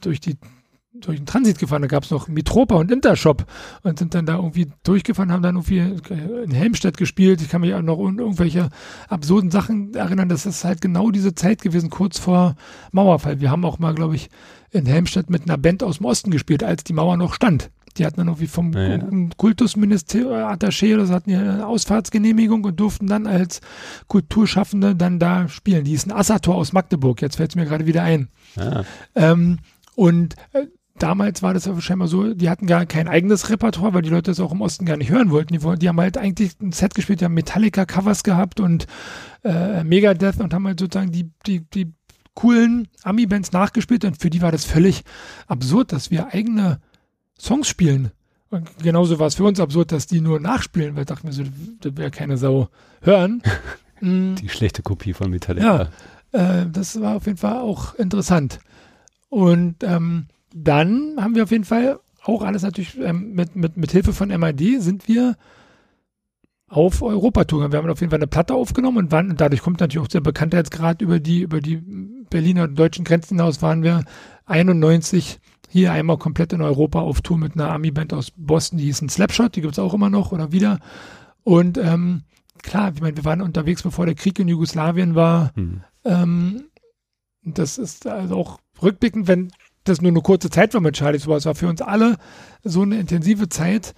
durch die, durch den Transit gefahren, da gab es noch Mitropa und Intershop und sind dann da irgendwie durchgefahren, haben dann irgendwie in Helmstedt gespielt. Ich kann mich auch noch an irgendwelche absurden Sachen erinnern. Das ist halt genau diese Zeit gewesen, kurz vor Mauerfall. Wir haben auch mal, glaube ich, in Helmstedt mit einer Band aus dem Osten gespielt, als die Mauer noch stand. Die hatten dann irgendwie vom ja. Kultusministerium Attaché oder so hatten eine Ausfahrtsgenehmigung und durften dann als Kulturschaffende dann da spielen. Die ist ein Assator aus Magdeburg, jetzt fällt es mir gerade wieder ein. Ja. Ähm, und äh, damals war das aber scheinbar so, die hatten gar kein eigenes Repertoire, weil die Leute das auch im Osten gar nicht hören wollten. Die, die haben halt eigentlich ein Set gespielt, die haben Metallica-Covers gehabt und äh, Megadeth und haben halt sozusagen die, die, die coolen Ami-Bands nachgespielt und für die war das völlig absurd, dass wir eigene Songs spielen. Und genauso war es für uns absurd, dass die nur nachspielen, weil ich dachte mir so, da wäre keine Sau hören. Mm. Die schlechte Kopie von Metallica. Ja, äh, das war auf jeden Fall auch interessant. Und ähm, dann haben wir auf jeden Fall auch alles natürlich ähm, mit, mit, mit Hilfe von MID sind wir auf Europatour. Wir haben auf jeden Fall eine Platte aufgenommen und, waren, und dadurch kommt natürlich auch der Bekanntheitsgrad über die, über die Berliner und deutschen Grenzen hinaus, waren wir 91 hier einmal komplett in Europa auf Tour mit einer Ami-Band aus Boston, die hieß ein Slapshot, die gibt es auch immer noch oder wieder. Und ähm, klar, ich meine, wir waren unterwegs, bevor der Krieg in Jugoslawien war. Hm. Ähm, das ist also auch rückblickend, wenn das nur eine kurze Zeit war mit Charlie, sowas war für uns alle so eine intensive Zeit,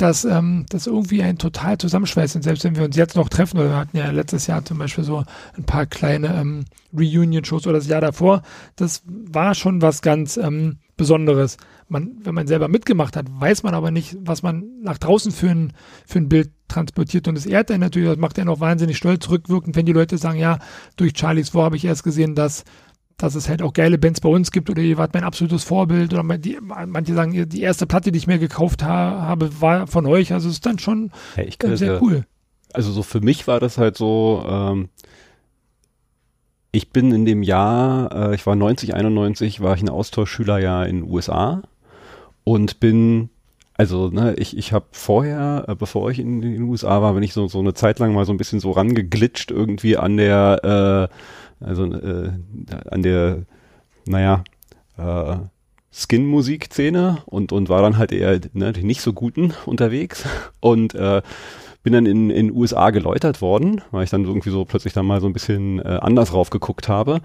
dass ähm, das irgendwie ein total zusammenschweißt. Und selbst wenn wir uns jetzt noch treffen, oder wir hatten ja letztes Jahr zum Beispiel so ein paar kleine ähm, Reunion-Shows oder das Jahr davor, das war schon was ganz ähm, Besonderes. Man, wenn man selber mitgemacht hat, weiß man aber nicht, was man nach draußen für ein, für ein Bild transportiert. Und das ehrt einen natürlich, das macht einen auch wahnsinnig stolz rückwirkend, wenn die Leute sagen, ja, durch Charlies Vor habe ich erst gesehen, dass dass es halt auch geile Bands bei uns gibt oder ihr wart mein absolutes Vorbild oder die, manche sagen, die erste Platte, die ich mir gekauft ha habe, war von euch. Also es ist dann schon ja, äh, sehr cool. Also so für mich war das halt so, ähm, ich bin in dem Jahr, äh, ich war 90, 91, war ich ein Austauschschüler ja in den USA und bin also, ne, ich, ich habe vorher, äh, bevor ich in, in den USA war, bin ich so, so eine Zeit lang mal so ein bisschen so rangeglitscht irgendwie an der äh, also äh, an der, naja, äh, Skin-Musik-Szene und, und war dann halt eher ne, die nicht so guten unterwegs. Und äh, bin dann in in USA geläutert worden, weil ich dann irgendwie so plötzlich dann mal so ein bisschen äh, anders raufgeguckt habe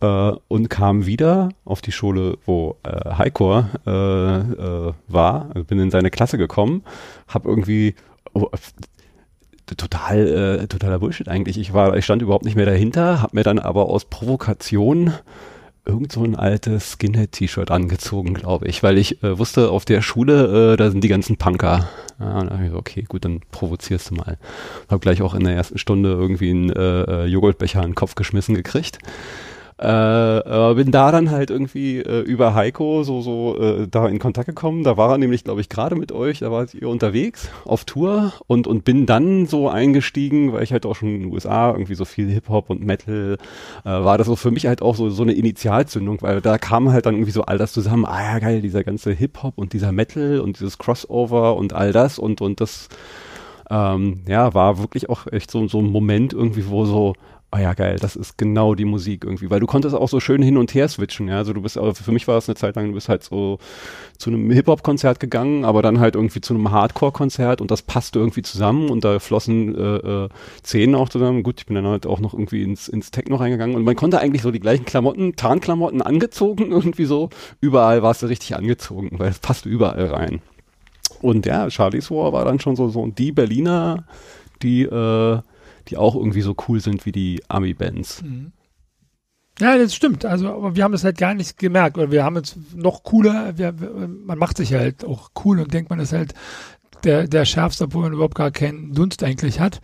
äh, und kam wieder auf die Schule, wo äh, Heiko äh, äh, war, also bin in seine Klasse gekommen, habe irgendwie oh, total äh, totaler Bullshit eigentlich. Ich war, ich stand überhaupt nicht mehr dahinter, habe mir dann aber aus Provokation irgend so ein altes Skinhead-T-Shirt angezogen, glaube ich, weil ich äh, wusste, auf der Schule, äh, da sind die ganzen Punker. Ja, und dann ich so, okay, gut, dann provozierst du mal. Hab gleich auch in der ersten Stunde irgendwie einen äh, äh Joghurtbecher in den Kopf geschmissen gekriegt. Äh, bin da dann halt irgendwie äh, über Heiko so so äh, da in Kontakt gekommen. Da war er nämlich, glaube ich, gerade mit euch. Da wart ihr unterwegs auf Tour und und bin dann so eingestiegen, weil ich halt auch schon in den USA irgendwie so viel Hip Hop und Metal äh, war das so für mich halt auch so so eine Initialzündung, weil da kam halt dann irgendwie so all das zusammen. Ah ja geil, dieser ganze Hip Hop und dieser Metal und dieses Crossover und all das und und das ähm, ja, war wirklich auch echt so, so ein Moment irgendwie, wo so, ah ja, geil, das ist genau die Musik irgendwie, weil du konntest auch so schön hin und her switchen, ja, also du bist, aber für mich war das eine Zeit lang, du bist halt so zu einem Hip-Hop-Konzert gegangen, aber dann halt irgendwie zu einem Hardcore-Konzert und das passte irgendwie zusammen und da flossen äh, äh, Szenen auch zusammen. Gut, ich bin dann halt auch noch irgendwie ins, ins Techno reingegangen und man konnte eigentlich so die gleichen Klamotten, Tarnklamotten angezogen irgendwie so, überall warst du richtig angezogen, weil es passte überall rein. Und ja, Charlie's War war dann schon so, so die Berliner, die äh, die auch irgendwie so cool sind wie die Ami-Bands. Mhm. Ja, das stimmt. Also, aber wir haben es halt gar nicht gemerkt. Oder wir haben es noch cooler. Wir, man macht sich halt auch cool und denkt, man ist halt der, der Schärfste, obwohl man überhaupt gar keinen Dunst eigentlich hat.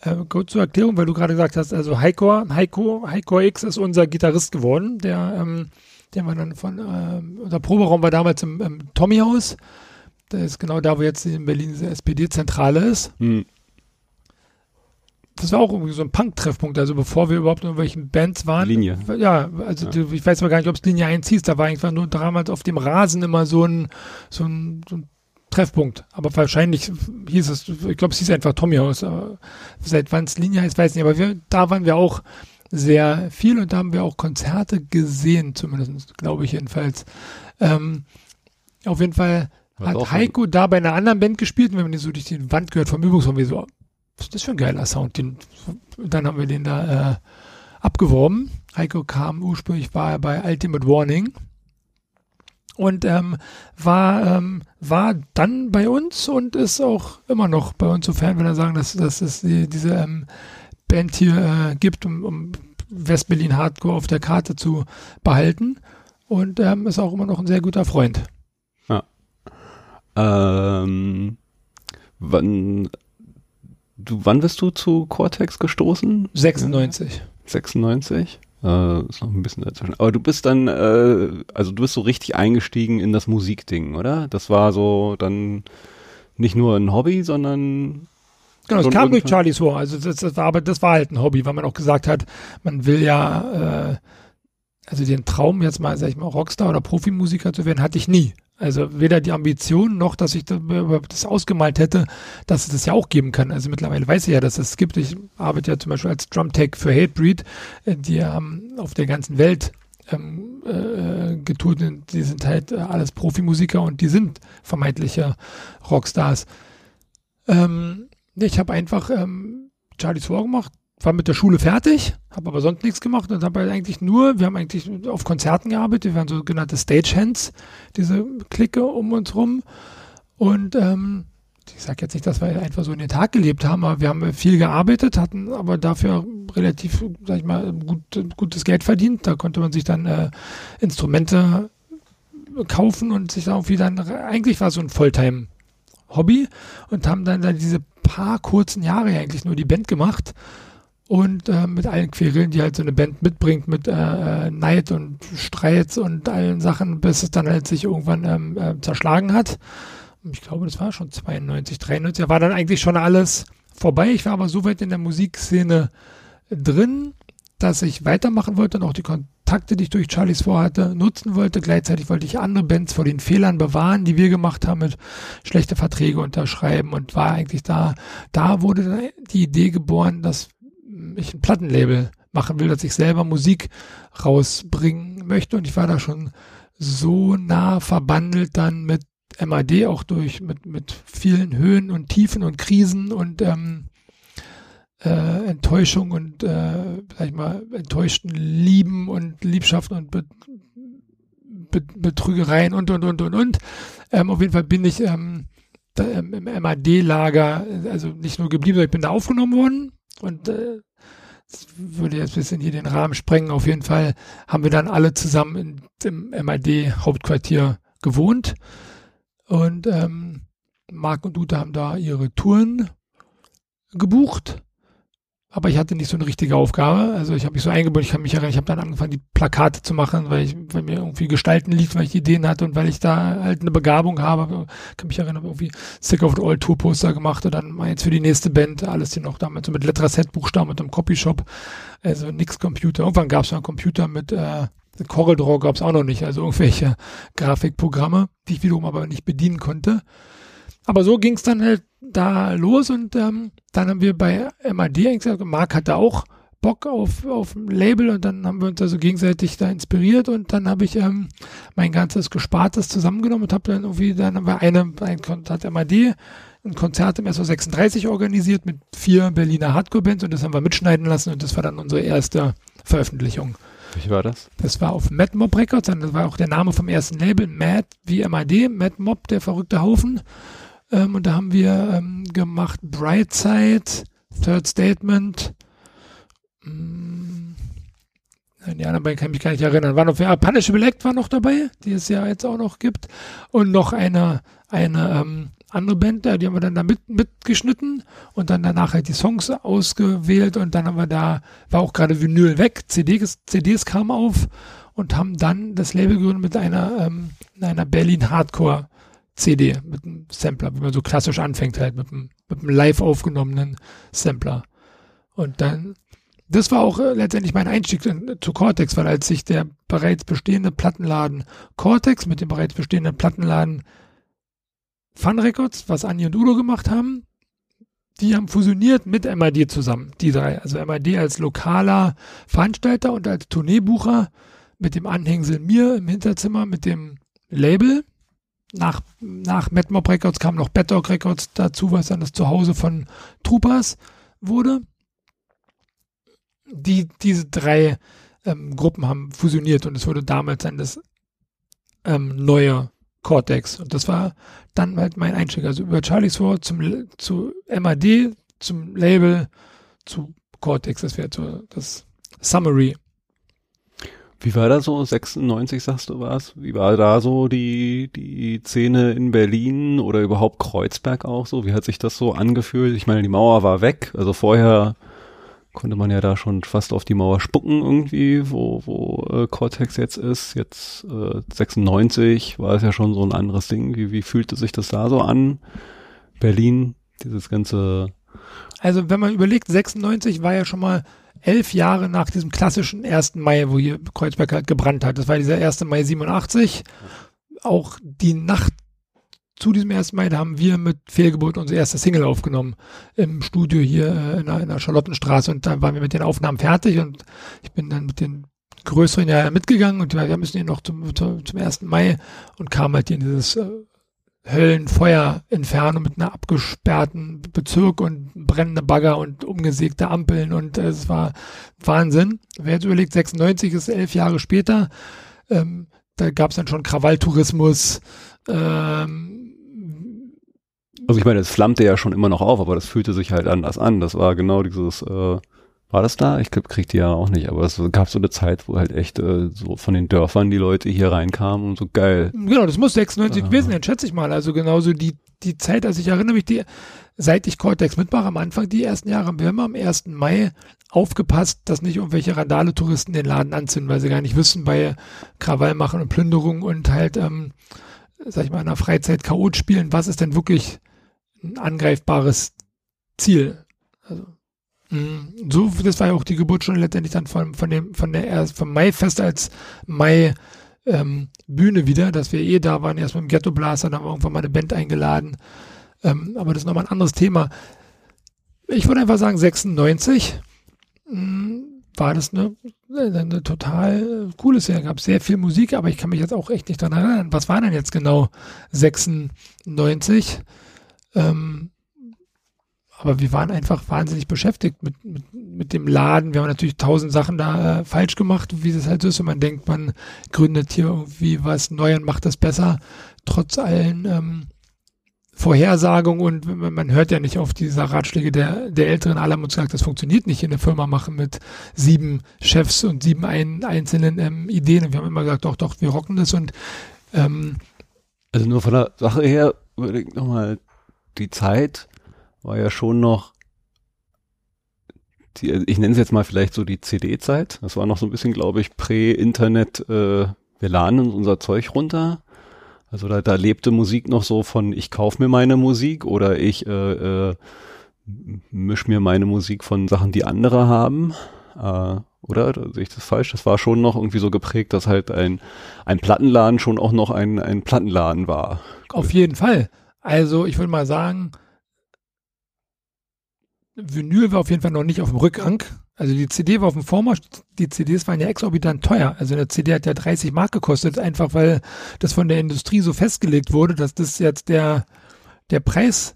Äh, kurz zur Erklärung, weil du gerade gesagt hast, also Heiko, Heiko, Heiko X ist unser Gitarrist geworden, der, ähm, den wir dann von, äh, unser Proberaum war damals im, im Tommy-Haus. Das ist genau da, wo jetzt in Berlin diese SPD-Zentrale ist. Hm das war auch irgendwie so ein Punk-Treffpunkt, also bevor wir überhaupt in irgendwelchen Bands waren. Linie. Ja, also ja. ich weiß aber gar nicht, ob es Linie 1 hieß, da war eigentlich nur damals auf dem Rasen immer so ein, so ein, so ein Treffpunkt. Aber wahrscheinlich hieß es, ich glaube, es hieß einfach Tommy House. Seit wann es Linie heißt, weiß ich nicht. Aber wir, da waren wir auch sehr viel und da haben wir auch Konzerte gesehen, zumindest, glaube ich jedenfalls. Ähm, auf jeden Fall hat Heiko da bei einer anderen Band gespielt und wenn man die so durch die Wand gehört vom Übungsraum, wie so, was ist das für ein geiler Sound? Den, dann haben wir den da äh, abgeworben. Heiko kam ursprünglich, war er bei Ultimate Warning und ähm, war, ähm, war dann bei uns und ist auch immer noch bei uns, sofern wir dann sagen, dass, dass es die, diese ähm, Band hier äh, gibt, um, um West-Berlin Hardcore auf der Karte zu behalten. Und ähm, ist auch immer noch ein sehr guter Freund. Ja. Ähm, wann du, wann bist du zu Cortex gestoßen? 96. 96? Äh, ist noch ein bisschen dazwischen. Aber du bist dann, äh, also du bist so richtig eingestiegen in das Musikding, oder? Das war so dann nicht nur ein Hobby, sondern Genau, es kam durch Charlie's War. Also das, das, war aber das war halt ein Hobby, weil man auch gesagt hat, man will ja äh, also den Traum jetzt mal, sag ich mal, Rockstar oder Profimusiker zu werden, hatte ich nie. Also weder die Ambition noch, dass ich das ausgemalt hätte, dass es das ja auch geben kann. Also mittlerweile weiß ich ja, dass es gibt. Ich arbeite ja zum Beispiel als Drumtech für Hatebreed. Äh, die haben auf der ganzen Welt ähm, äh, getut. Die sind halt äh, alles Profimusiker und die sind vermeintliche Rockstars. Ähm, ich habe einfach ähm, Charlie's War gemacht, war mit der Schule fertig, habe aber sonst nichts gemacht und habe halt eigentlich nur, wir haben eigentlich auf Konzerten gearbeitet, wir waren sogenannte Stagehands, diese Clique um uns rum und ähm, ich sage jetzt nicht, dass wir einfach so in den Tag gelebt haben, aber wir haben viel gearbeitet, hatten aber dafür relativ, sag ich mal, gut, gutes Geld verdient. Da konnte man sich dann äh, Instrumente kaufen und sich dann irgendwie dann, eigentlich war es so ein Volltime-Hobby und haben dann, dann diese paar kurzen Jahre eigentlich nur die Band gemacht und äh, mit allen Querelen, die halt so eine Band mitbringt, mit äh, äh Neid und Streits und allen Sachen, bis es dann halt sich irgendwann ähm, äh, zerschlagen hat ich glaube, das war schon 92, 93, da war dann eigentlich schon alles vorbei. Ich war aber so weit in der Musikszene drin, dass ich weitermachen wollte und auch die Kontakte, die ich durch Charlies vorhatte, nutzen wollte. Gleichzeitig wollte ich andere Bands vor den Fehlern bewahren, die wir gemacht haben, mit schlechte Verträge unterschreiben und war eigentlich da. Da wurde die Idee geboren, dass ich ein Plattenlabel machen will, dass ich selber Musik rausbringen möchte und ich war da schon so nah verbandelt dann mit MAD auch durch mit, mit vielen Höhen und Tiefen und Krisen und ähm, äh, Enttäuschung und äh, sag ich mal, enttäuschten Lieben und Liebschaften und Be Be Betrügereien und und und und und. Ähm, auf jeden Fall bin ich ähm, da, ähm, im MAD-Lager, also nicht nur geblieben, sondern ich bin da aufgenommen worden und äh, das würde jetzt ein bisschen hier den Rahmen sprengen. Auf jeden Fall haben wir dann alle zusammen im MAD-Hauptquartier gewohnt. Und ähm, Marc und Ute haben da ihre Touren gebucht. Aber ich hatte nicht so eine richtige Aufgabe. Also ich habe mich so eingebunden, ich kann mich erinnern, ich habe dann angefangen, die Plakate zu machen, weil ich, weil mir irgendwie Gestalten lief, weil ich Ideen hatte und weil ich da halt eine Begabung habe. Ich kann mich erinnern, irgendwie Sick of the All Tour Poster gemacht und dann mal jetzt für die nächste Band, alles hier noch damals so mit Letraset Buchstaben und einem Copyshop. Also nix Computer. Irgendwann gab es einen Computer mit äh, CorelDRAW gab es auch noch nicht, also irgendwelche Grafikprogramme, die ich wiederum aber nicht bedienen konnte. Aber so ging es dann halt da los und ähm, dann haben wir bei MAD gesagt, Marc hatte auch Bock auf, auf ein Label und dann haben wir uns also gegenseitig da inspiriert und dann habe ich ähm, mein ganzes Gespartes zusammengenommen und habe dann irgendwie, dann haben wir eine, ein hat MAD ein Konzert im SO36 organisiert mit vier Berliner Hardcore-Bands und das haben wir mitschneiden lassen und das war dann unsere erste Veröffentlichung. Wie war das? Das war auf Mad Mob Records, das war auch der Name vom ersten Label, Mad wie MAD, Mad Mob, der verrückte Haufen. Ähm, und da haben wir ähm, gemacht Brightside, Third Statement, mm, die anderen beiden kann ich mich gar nicht erinnern. War noch, ja, Punishable Act war noch dabei, die es ja jetzt auch noch gibt. Und noch eine, eine ähm, andere Band, die haben wir dann da mit, mitgeschnitten und dann danach halt die Songs ausgewählt und dann haben wir da, war auch gerade Vinyl weg, CDs, CDs kamen auf und haben dann das Label gegründet mit einer, ähm, einer Berlin Hardcore CD, mit einem Sampler, wie man so klassisch anfängt halt, mit einem, mit einem live aufgenommenen Sampler. Und dann, das war auch äh, letztendlich mein Einstieg zu Cortex, weil als sich der bereits bestehende Plattenladen Cortex mit dem bereits bestehenden Plattenladen Fun Records, was Anni und Udo gemacht haben, die haben fusioniert mit MID zusammen, die drei. Also MID als lokaler Veranstalter und als Tourneebucher mit dem Anhängsel mir im Hinterzimmer, mit dem Label. Nach, nach Madmob Records kam noch Bad Dog Records dazu, was dann das Zuhause von Troopers wurde. Die, diese drei ähm, Gruppen haben fusioniert und es wurde damals dann das ähm, neue Cortex. Und das war dann halt mein Einstieg. Also über Charlie's War zum, zu MAD, zum Label, zu Cortex. Das wäre so das Summary. Wie war da so, 96 sagst du was? Wie war da so die, die Szene in Berlin oder überhaupt Kreuzberg auch so? Wie hat sich das so angefühlt? Ich meine, die Mauer war weg, also vorher konnte man ja da schon fast auf die Mauer spucken irgendwie, wo, wo äh, Cortex jetzt ist. Jetzt äh, 96 war es ja schon so ein anderes Ding. Wie, wie fühlte sich das da so an? Berlin, dieses ganze. Also wenn man überlegt, 96 war ja schon mal elf Jahre nach diesem klassischen 1. Mai, wo hier Kreuzberg halt gebrannt hat. Das war dieser 1. Mai 87. Auch die Nacht zu diesem ersten Mal haben wir mit Fehlgeburt unsere erste Single aufgenommen im Studio hier äh, in, der, in der Charlottenstraße und dann waren wir mit den Aufnahmen fertig und ich bin dann mit den größeren ja mitgegangen und wir müssen hier noch zum, zum, zum 1. Mai und kam halt hier in dieses äh, Höllenfeuerinferno mit einer abgesperrten Bezirk und brennende Bagger und umgesägte Ampeln und äh, es war Wahnsinn. Wer jetzt überlegt, 96 ist elf Jahre später, ähm, da gab es dann schon Krawalltourismus. Ähm, also ich meine, es flammte ja schon immer noch auf, aber das fühlte sich halt anders an. Das war genau dieses äh, war das da? Ich glaube, kriegt die ja auch nicht, aber es gab so eine Zeit, wo halt echt äh, so von den Dörfern die Leute hier reinkamen und so geil. Genau, das muss 96 gewesen sein, schätze ich mal. Also genauso die, die Zeit, also ich erinnere mich, die, seit ich Cortex mitmache, am Anfang die ersten Jahre, haben wir immer am 1. Mai aufgepasst, dass nicht irgendwelche Randale-Touristen den Laden anzünden, weil sie gar nicht wissen, bei Krawall machen und Plünderung und halt, ähm, sag ich mal, in der Freizeit Chaot spielen, was ist denn wirklich ein angreifbares Ziel? Also. So, das war ja auch die Geburtsstunde letztendlich dann von, von dem, von der, vom Maifest als Mai, ähm, Bühne wieder, dass wir eh da waren, erst mit dem Ghetto Blaster, dann haben wir irgendwann mal eine Band eingeladen. Ähm, aber das ist nochmal ein anderes Thema. Ich würde einfach sagen, 96 mh, hm, war das eine, eine total coole Szene. gab sehr viel Musik, aber ich kann mich jetzt auch echt nicht dran erinnern. Was war denn jetzt genau 96? Ähm, aber wir waren einfach wahnsinnig beschäftigt mit, mit, mit dem Laden. Wir haben natürlich tausend Sachen da äh, falsch gemacht, wie das halt ist. Und man denkt, man gründet hier irgendwie was neu und macht das besser, trotz allen ähm, Vorhersagungen. Und man, hört ja nicht auf diese Ratschläge der, der Älteren. Alle haben uns gesagt, das funktioniert nicht in der Firma machen mit sieben Chefs und sieben ein, einzelnen ähm, Ideen. Und wir haben immer gesagt, doch, doch, wir rocken das. Und ähm, also nur von der Sache her ich nochmal die Zeit war ja schon noch, die, ich nenne es jetzt mal vielleicht so die CD-Zeit. Das war noch so ein bisschen, glaube ich, Prä-Internet, äh, wir laden unser Zeug runter. Also da, da lebte Musik noch so von, ich kauf mir meine Musik oder ich äh, äh, misch mir meine Musik von Sachen, die andere haben. Äh, oder sehe ich das falsch? Das war schon noch irgendwie so geprägt, dass halt ein, ein Plattenladen schon auch noch ein, ein Plattenladen war. Auf jeden Fall. Also ich würde mal sagen, Vinyl war auf jeden Fall noch nicht auf dem Rückgang. Also die CD war auf dem Vormarsch, die CDs waren ja exorbitant teuer. Also eine CD hat ja 30 Mark gekostet, einfach weil das von der Industrie so festgelegt wurde, dass das jetzt der, der Preis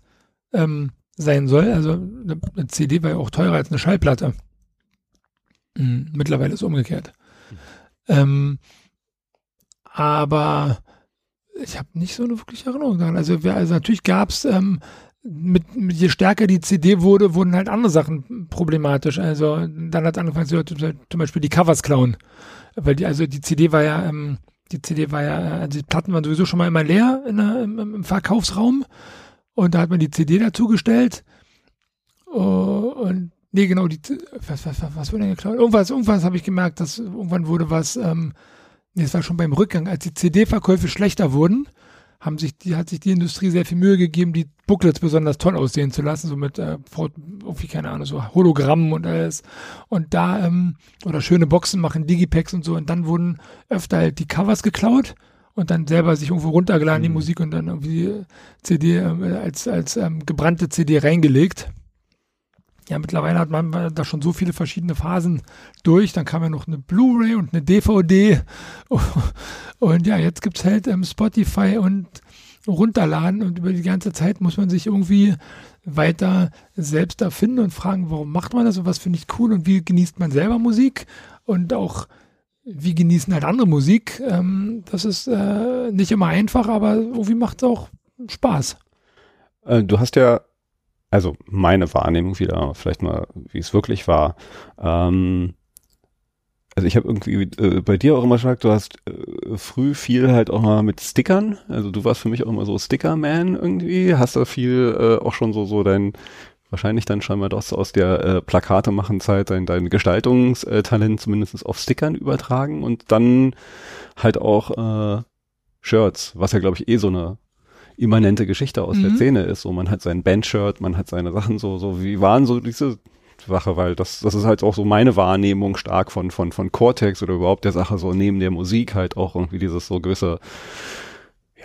ähm, sein soll. Also eine, CD war ja auch teurer als eine Schallplatte. Hm, mittlerweile ist es umgekehrt. Ähm, aber ich habe nicht so eine wirkliche Erinnerung daran. Also, also natürlich gab es ähm, mit, mit, je stärker die CD wurde, wurden halt andere Sachen problematisch. Also dann hat angefangen, zum Beispiel die Covers klauen. Weil die, also die CD war ja, ähm, die CD war ja, also die Platten waren sowieso schon mal immer leer in der, im, im, Verkaufsraum. Und da hat man die CD dazugestellt. Uh, und nee, genau, die was, was, was, was wurde denn geklaut? Irgendwas, irgendwas habe ich gemerkt, dass irgendwann wurde was, ähm, nee, es war schon beim Rückgang, als die CD-Verkäufe schlechter wurden haben sich die, hat sich die Industrie sehr viel Mühe gegeben, die Booklets besonders toll aussehen zu lassen, so mit äh, irgendwie, keine Ahnung, so Hologrammen und alles. Und da, ähm, oder schöne Boxen machen, Digipacks und so. Und dann wurden öfter halt die Covers geklaut und dann selber sich irgendwo runtergeladen, mhm. die Musik und dann irgendwie CD äh, als, als ähm, gebrannte CD reingelegt. Ja, mittlerweile hat man da schon so viele verschiedene Phasen durch. Dann kam ja noch eine Blu-ray und eine DVD. Und ja, jetzt gibt's halt ähm, Spotify und runterladen und über die ganze Zeit muss man sich irgendwie weiter selbst erfinden und fragen, warum macht man das und was finde ich cool und wie genießt man selber Musik und auch wie genießen halt andere Musik. Ähm, das ist äh, nicht immer einfach, aber irgendwie macht es auch Spaß. Äh, du hast ja also meine Wahrnehmung wieder, vielleicht mal, wie es wirklich war. Ähm, also ich habe irgendwie äh, bei dir auch immer gesagt, du hast äh, früh viel halt auch mal mit Stickern. Also du warst für mich auch immer so Sticker-Man irgendwie. Hast da viel äh, auch schon so so dein wahrscheinlich dann scheinbar doch aus der äh, Plakate machen Zeit dein, dein Gestaltungstalent zumindest auf Stickern übertragen und dann halt auch äh, Shirts, was ja glaube ich eh so eine immanente Geschichte aus mhm. der Szene ist. So, man hat sein Bandshirt, man hat seine Sachen so, so wie waren so diese Sache, weil das, das ist halt auch so meine Wahrnehmung stark von, von, von Cortex oder überhaupt der Sache, so neben der Musik halt auch irgendwie dieses so gewisse,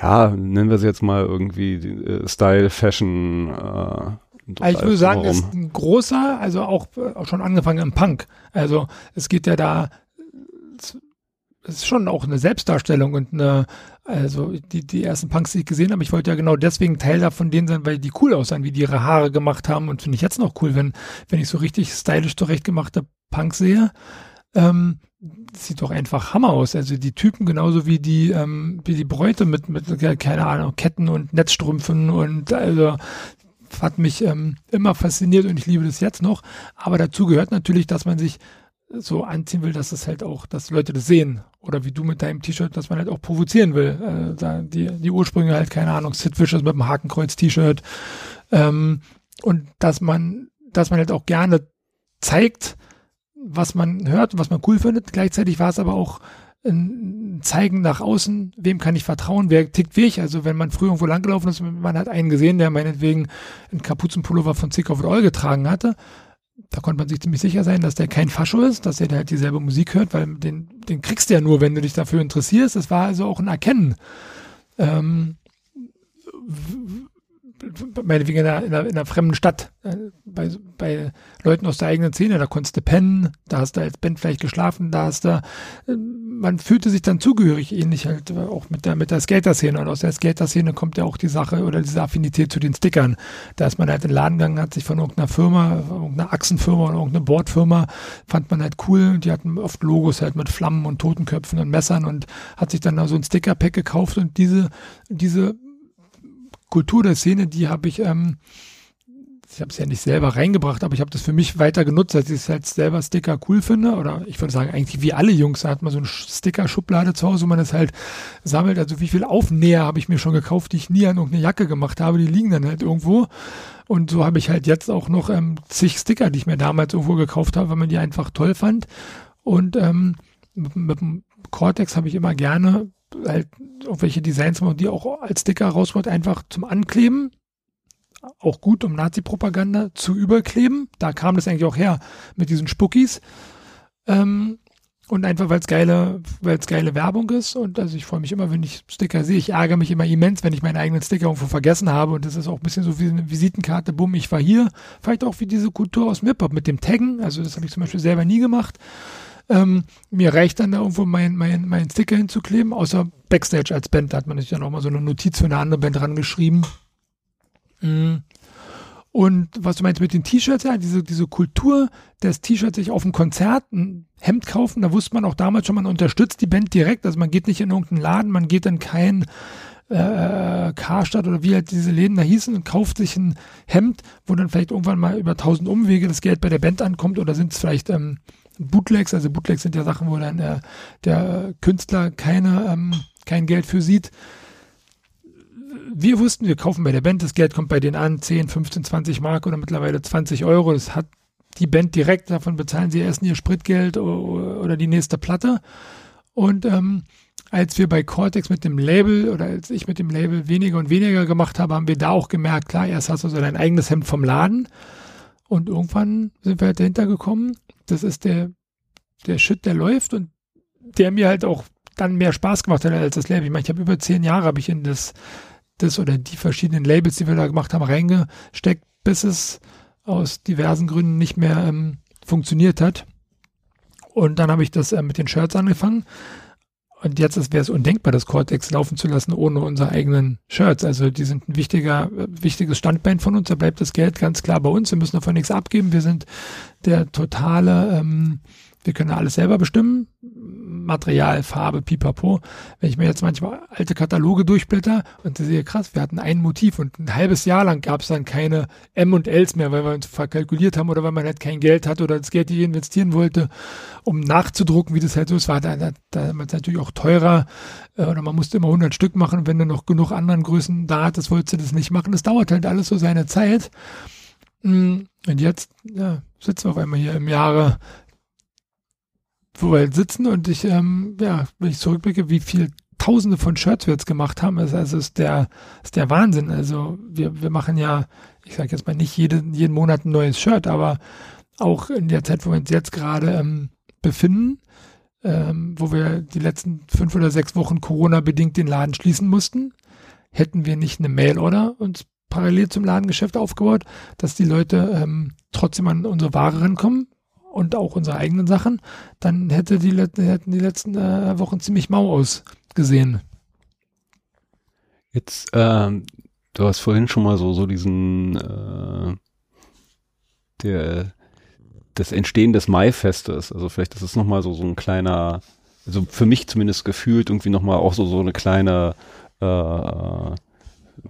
ja, nennen wir es jetzt mal irgendwie äh, Style, Fashion, äh, also ich würde sagen, es ist ein großer, also auch, auch schon angefangen im Punk. Also es geht ja da es ist schon auch eine Selbstdarstellung und eine, also die, die ersten Punks, die ich gesehen habe, ich wollte ja genau deswegen Teil davon denen sein, weil die cool aussahen, wie die ihre Haare gemacht haben und finde ich jetzt noch cool, wenn, wenn ich so richtig stylisch zurechtgemachte Punks sehe. Ähm, sieht doch einfach Hammer aus. Also die Typen genauso wie die, ähm, wie die Bräute mit, mit, keine Ahnung, Ketten und Netzstrümpfen und also hat mich ähm, immer fasziniert und ich liebe das jetzt noch. Aber dazu gehört natürlich, dass man sich so anziehen will, dass es halt auch, dass Leute das sehen. Oder wie du mit deinem T-Shirt, dass man halt auch provozieren will. Äh, die, die Ursprünge halt, keine Ahnung, Sid Vicious mit dem Hakenkreuz-T-Shirt. Ähm, und dass man, dass man halt auch gerne zeigt, was man hört und was man cool findet. Gleichzeitig war es aber auch ein Zeigen nach außen, wem kann ich vertrauen, wer tickt wie ich. Also wenn man früher irgendwo langgelaufen ist, man hat einen gesehen, der meinetwegen einen Kapuzenpullover von Zick auf All getragen hatte, da konnte man sich ziemlich sicher sein, dass der kein Fascho ist, dass er halt dieselbe Musik hört, weil den, den kriegst du ja nur, wenn du dich dafür interessierst. Das war also auch ein Erkennen. Ähm, meinetwegen in einer, in, einer, in einer fremden Stadt, äh, bei, bei Leuten aus der eigenen Szene, da konntest du pennen, da hast du als Band vielleicht geschlafen, da hast du, äh, man fühlte sich dann zugehörig, ähnlich halt äh, auch mit der, mit der Skater-Szene. Und aus der Skater-Szene kommt ja auch die Sache oder diese Affinität zu den Stickern. Da ist man halt in den Laden hat sich von irgendeiner Firma, irgendeiner Achsenfirma oder irgendeiner Bordfirma, fand man halt cool. Die hatten oft Logos halt mit Flammen und Totenköpfen und Messern und hat sich dann da so ein Sticker-Pack gekauft und diese, diese Kultur der Szene, die habe ich, ähm, ich habe es ja nicht selber reingebracht, aber ich habe das für mich weiter genutzt, dass ich es halt selber Sticker cool finde. Oder ich würde sagen, eigentlich wie alle Jungs, da hat man so eine Sticker-Schublade zu Hause, wo man es halt sammelt. Also wie viel Aufnäher habe ich mir schon gekauft, die ich nie an irgendeine Jacke gemacht habe, die liegen dann halt irgendwo. Und so habe ich halt jetzt auch noch ähm, zig Sticker, die ich mir damals irgendwo gekauft habe, weil man die einfach toll fand. Und ähm, mit, mit dem Cortex habe ich immer gerne halt irgendwelche Designs die auch als Sticker rauskommt, einfach zum Ankleben. Auch gut, um Nazi-Propaganda zu überkleben. Da kam das eigentlich auch her mit diesen Spuckis. Ähm, und einfach, weil es geile, geile Werbung ist. Und also ich freue mich immer, wenn ich Sticker sehe. Ich ärgere mich immer immens, wenn ich meinen eigenen Sticker irgendwo vergessen habe. Und das ist auch ein bisschen so wie eine Visitenkarte, bumm, ich war hier. Vielleicht auch wie diese Kultur aus Mip-Hop mit dem Taggen. Also das habe ich zum Beispiel selber nie gemacht. Ähm, mir reicht dann da irgendwo mein, mein, mein Sticker hinzukleben, außer Backstage als Band. Da hat man sich dann auch mal so eine Notiz für eine andere Band rangeschrieben. Mhm. Und was du meinst mit den T-Shirts, ja, diese, diese Kultur des T-Shirts sich auf dem Konzert ein Hemd kaufen, da wusste man auch damals schon, man unterstützt die Band direkt. Also man geht nicht in irgendeinen Laden, man geht in kein äh, Karstadt oder wie halt diese Läden da hießen und kauft sich ein Hemd, wo dann vielleicht irgendwann mal über tausend Umwege das Geld bei der Band ankommt oder sind es vielleicht ähm, Bootlegs, also Bootlegs sind ja Sachen, wo dann der, der Künstler keine, ähm, kein Geld für sieht. Wir wussten, wir kaufen bei der Band, das Geld kommt bei denen an, 10, 15, 20 Mark oder mittlerweile 20 Euro. Das hat die Band direkt, davon bezahlen sie erst ihr Spritgeld oder die nächste Platte. Und ähm, als wir bei Cortex mit dem Label oder als ich mit dem Label weniger und weniger gemacht habe, haben wir da auch gemerkt, klar, erst hast du so dein eigenes Hemd vom Laden und irgendwann sind wir halt dahinter gekommen, das ist der, der Shit, der läuft und der mir halt auch dann mehr Spaß gemacht hat als das Label. Ich meine, ich habe über zehn Jahre habe ich in das, das oder die verschiedenen Labels, die wir da gemacht haben, reingesteckt, bis es aus diversen Gründen nicht mehr ähm, funktioniert hat. Und dann habe ich das äh, mit den Shirts angefangen und jetzt wäre es undenkbar, das Cortex laufen zu lassen ohne unsere eigenen Shirts. Also die sind ein wichtiger, wichtiges Standbein von uns. Da bleibt das Geld ganz klar bei uns. Wir müssen davon nichts abgeben. Wir sind der totale ähm, wir können alles selber bestimmen. Material, Farbe, pipapo. Wenn ich mir jetzt manchmal alte Kataloge durchblätter und sehe, krass, wir hatten ein Motiv und ein halbes Jahr lang gab es dann keine M und Ls mehr, weil wir uns verkalkuliert haben oder weil man halt kein Geld hat oder das Geld nicht investieren wollte, um nachzudrucken, wie das halt so ist. War da, da, da natürlich auch teurer äh, oder man musste immer 100 Stück machen. Wenn du noch genug anderen Größen da hattest, wolltest du das nicht machen. Das dauert halt alles so seine Zeit. Mm, und jetzt ja, sitzen wir auf einmal hier im Jahre wo wir halt sitzen und ich, ähm, ja, wenn ich zurückblicke, wie viel Tausende von Shirts wir jetzt gemacht haben, ist, also ist der, ist der Wahnsinn. Also wir, wir machen ja, ich sage jetzt mal nicht jeden, jeden Monat ein neues Shirt, aber auch in der Zeit, wo wir uns jetzt gerade ähm, befinden, ähm, wo wir die letzten fünf oder sechs Wochen Corona-bedingt den Laden schließen mussten, hätten wir nicht eine Mail-Order uns parallel zum Ladengeschäft aufgebaut, dass die Leute ähm, trotzdem an unsere Ware rankommen, und auch unsere eigenen Sachen, dann hätte die, hätten die letzten äh, Wochen ziemlich mau ausgesehen. Jetzt, ähm, du hast vorhin schon mal so, so diesen, äh, der, das Entstehen des Maifestes, also vielleicht ist es nochmal so, so ein kleiner, also für mich zumindest gefühlt irgendwie nochmal auch so, so eine kleine, äh,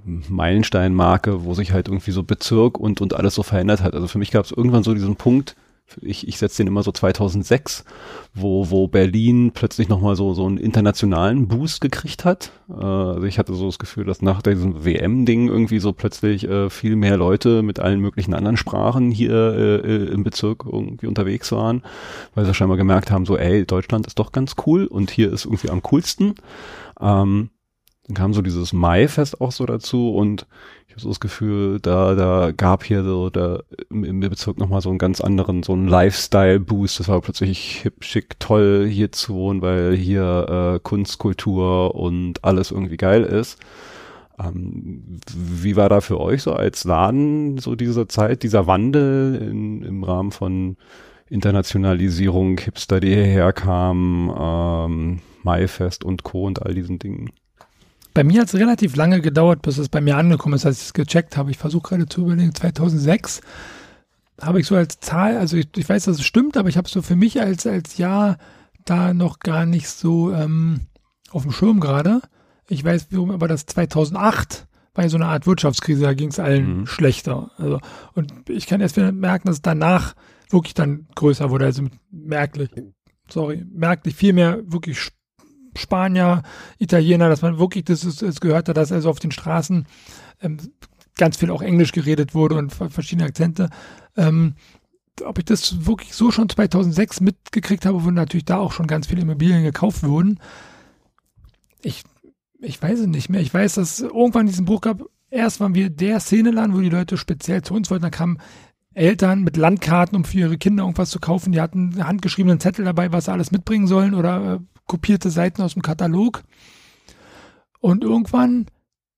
Meilensteinmarke, wo sich halt irgendwie so Bezirk und, und alles so verändert hat. Also für mich gab es irgendwann so diesen Punkt, ich, ich setze den immer so 2006, wo, wo Berlin plötzlich nochmal so, so einen internationalen Boost gekriegt hat. Äh, also ich hatte so das Gefühl, dass nach diesem WM-Ding irgendwie so plötzlich äh, viel mehr Leute mit allen möglichen anderen Sprachen hier äh, äh, im Bezirk irgendwie unterwegs waren, weil sie scheinbar gemerkt haben, so ey, Deutschland ist doch ganz cool und hier ist irgendwie am coolsten. Ähm, dann kam so dieses Maifest auch so dazu und ich habe so das Gefühl, da, da gab hier so da im, im Bezirk nochmal so einen ganz anderen, so einen Lifestyle-Boost. Das war plötzlich hip, schick, toll hier zu wohnen, weil hier äh, Kunst, Kultur und alles irgendwie geil ist. Ähm, wie war da für euch so als Laden so diese Zeit, dieser Wandel in, im Rahmen von Internationalisierung, Hipster, die hierher kamen, ähm, Maifest und Co. und all diesen Dingen? Bei mir hat es relativ lange gedauert, bis es bei mir angekommen ist, als ich es gecheckt habe. Ich versuche gerade zu überlegen, 2006 habe ich so als Zahl, also ich, ich weiß, dass es stimmt, aber ich habe so für mich als, als Jahr da noch gar nicht so ähm, auf dem Schirm gerade. Ich weiß warum, aber das 2008 war ja so eine Art Wirtschaftskrise, da ging es allen mhm. schlechter. Also, und ich kann erst merken, dass es danach wirklich dann größer wurde, also merklich, sorry, merklich viel mehr wirklich Spanier, Italiener, dass man wirklich das, das gehört hat, dass also auf den Straßen ähm, ganz viel auch Englisch geredet wurde und verschiedene Akzente. Ähm, ob ich das wirklich so schon 2006 mitgekriegt habe, wo natürlich da auch schon ganz viele Immobilien gekauft wurden. Ich, ich weiß es nicht mehr. Ich weiß, dass irgendwann diesen Bruch gab. Erst waren wir der Szeneladen, wo die Leute speziell zu uns wollten. Dann kamen Eltern mit Landkarten, um für ihre Kinder irgendwas zu kaufen. Die hatten einen handgeschriebenen Zettel dabei, was sie alles mitbringen sollen oder äh, kopierte Seiten aus dem Katalog. Und irgendwann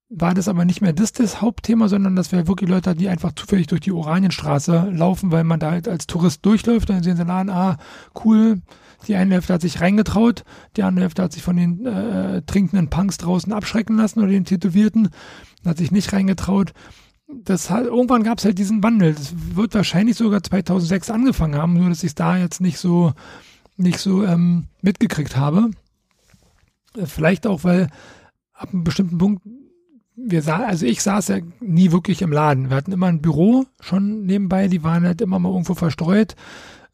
war das aber nicht mehr das, das Hauptthema, sondern dass wir wirklich Leute hatten, die einfach zufällig durch die Oranienstraße laufen, weil man da halt als Tourist durchläuft. Dann sehen sie Laden, ah, cool. Die eine Hälfte hat sich reingetraut, die andere Hälfte hat sich von den äh, trinkenden Punks draußen abschrecken lassen oder den Tätowierten, hat sich nicht reingetraut. Das hat, irgendwann gab es halt diesen Wandel. Das wird wahrscheinlich sogar 2006 angefangen haben, nur dass ich es da jetzt nicht so nicht so ähm, mitgekriegt habe. Äh, vielleicht auch, weil ab einem bestimmten Punkt, wir sah, also ich saß ja nie wirklich im Laden. Wir hatten immer ein Büro schon nebenbei, die waren halt immer mal irgendwo verstreut.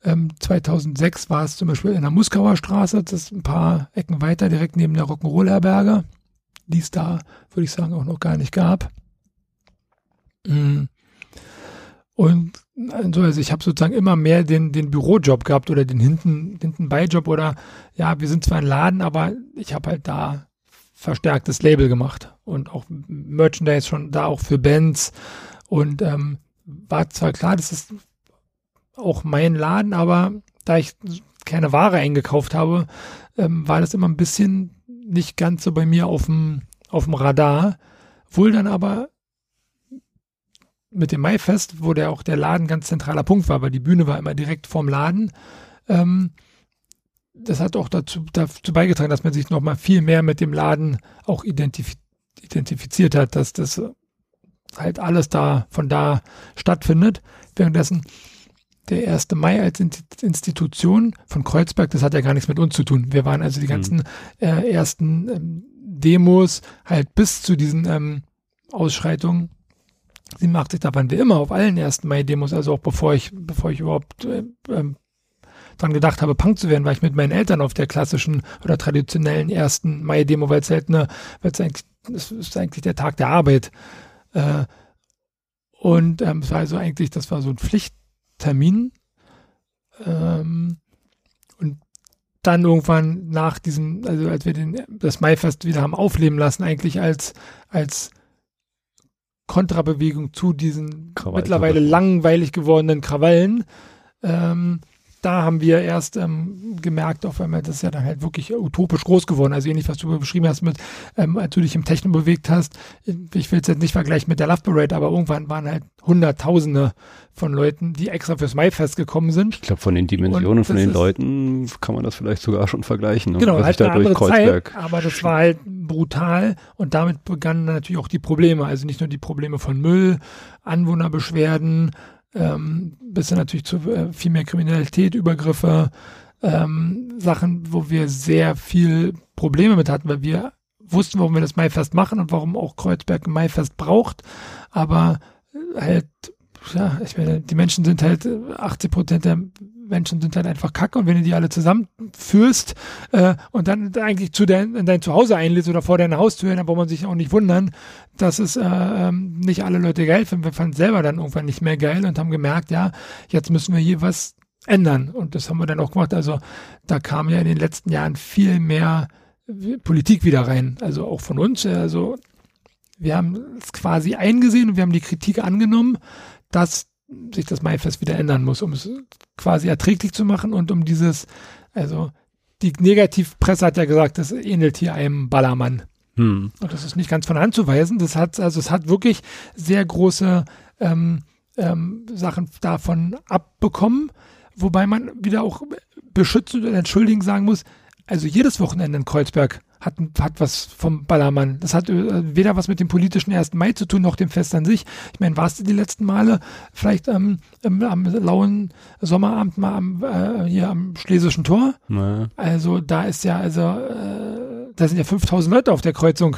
Ähm, 2006 war es zum Beispiel in der Muskauer Straße, das ist ein paar Ecken weiter, direkt neben der Rock'n'Roll-Herberge, die es da, würde ich sagen, auch noch gar nicht gab. Mm. Und also, also ich habe sozusagen immer mehr den, den Bürojob gehabt oder den hinten, hinten Beijob oder ja, wir sind zwar ein Laden, aber ich habe halt da verstärktes Label gemacht und auch Merchandise schon da auch für Bands und ähm, war zwar klar, das ist auch mein Laden, aber da ich keine Ware eingekauft habe, ähm, war das immer ein bisschen nicht ganz so bei mir auf dem auf dem Radar. Wohl dann aber mit dem Maifest, wo der auch der Laden ganz zentraler Punkt war, weil die Bühne war immer direkt vorm Laden. Ähm, das hat auch dazu, dazu beigetragen, dass man sich nochmal viel mehr mit dem Laden auch identif identifiziert hat, dass das halt alles da von da stattfindet. Währenddessen der 1. Mai als Institution von Kreuzberg, das hat ja gar nichts mit uns zu tun. Wir waren also die mhm. ganzen äh, ersten ähm, Demos halt bis zu diesen ähm, Ausschreitungen 87, da waren wir immer auf allen 1. Mai-Demos, also auch bevor ich, bevor ich überhaupt äh, ähm, dran gedacht habe, Punk zu werden, war ich mit meinen Eltern auf der klassischen oder traditionellen 1. Mai-Demo, weil es halt eine, weil es eigentlich, ist eigentlich der Tag der Arbeit. Äh, und ähm, es war also eigentlich, das war so ein Pflichttermin. Ähm, und dann irgendwann nach diesem, also als wir den, das Maifest wieder haben aufleben lassen, eigentlich als, als Kontrabewegung zu diesen mittlerweile langweilig gewordenen Krawallen, ähm, da haben wir erst ähm, gemerkt, auf einmal, das ist ja dann halt wirklich utopisch groß geworden. Also ähnlich, was du beschrieben hast mit, ähm, als du dich im Techno bewegt hast. Ich will es jetzt nicht vergleichen mit der Love Parade, aber irgendwann waren halt Hunderttausende von Leuten, die extra fürs Maifest gekommen sind. Ich glaube, von den Dimensionen von den Leuten kann man das vielleicht sogar schon vergleichen. Ne? Genau, halt eine andere Kreuzberg Zeit, aber das war halt brutal und damit begannen natürlich auch die Probleme. Also nicht nur die Probleme von Müll, Anwohnerbeschwerden, ähm, bis dann natürlich zu äh, viel mehr Kriminalität, Übergriffe, ähm, Sachen, wo wir sehr viel Probleme mit hatten, weil wir wussten, warum wir das Maifest machen und warum auch Kreuzberg ein Maifest braucht, aber halt, ja, ich meine, die Menschen sind halt, 80 Prozent der Menschen sind halt einfach kacke und wenn du die alle zusammenführst äh, und dann eigentlich zu dein, in dein Zuhause einlädst oder vor deiner Haustür, dann braucht man sich auch nicht wundern, dass es äh, ähm, nicht alle Leute geil finden. Wir fanden es selber dann irgendwann nicht mehr geil und haben gemerkt, ja, jetzt müssen wir hier was ändern und das haben wir dann auch gemacht. Also da kam ja in den letzten Jahren viel mehr Politik wieder rein, also auch von uns. Also wir haben es quasi eingesehen und wir haben die Kritik angenommen, dass sich das Maifest wieder ändern muss, um es quasi erträglich zu machen und um dieses, also die Negativpresse hat ja gesagt, das ähnelt hier einem Ballermann. Hm. Und das ist nicht ganz von Hand zu weisen. Das hat, also es hat wirklich sehr große ähm, ähm, Sachen davon abbekommen, wobei man wieder auch beschützend und entschuldigend sagen muss, also jedes Wochenende in Kreuzberg hat, hat was vom Ballermann. Das hat äh, weder was mit dem politischen 1. Mai zu tun, noch dem Fest an sich. Ich meine, warst du die letzten Male vielleicht ähm, ähm, am lauen Sommerabend mal am, äh, hier am Schlesischen Tor? Naja. Also da ist ja, also äh, da sind ja 5000 Leute auf der Kreuzung,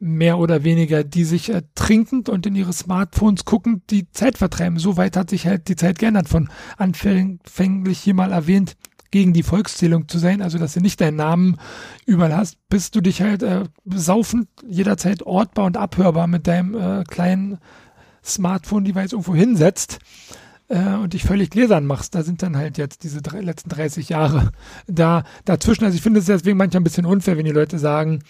mehr oder weniger, die sich äh, trinkend und in ihre Smartphones guckend die Zeit vertreiben. So weit hat sich halt die Zeit geändert von anfänglich hier mal erwähnt gegen die Volkszählung zu sein, also dass du nicht deinen Namen überall hast, bis du dich halt äh, saufend jederzeit ortbar und abhörbar mit deinem äh, kleinen Smartphone-Device irgendwo hinsetzt äh, und dich völlig gläsern machst. Da sind dann halt jetzt diese drei, letzten 30 Jahre da dazwischen. Also ich finde es deswegen manchmal ein bisschen unfair, wenn die Leute sagen,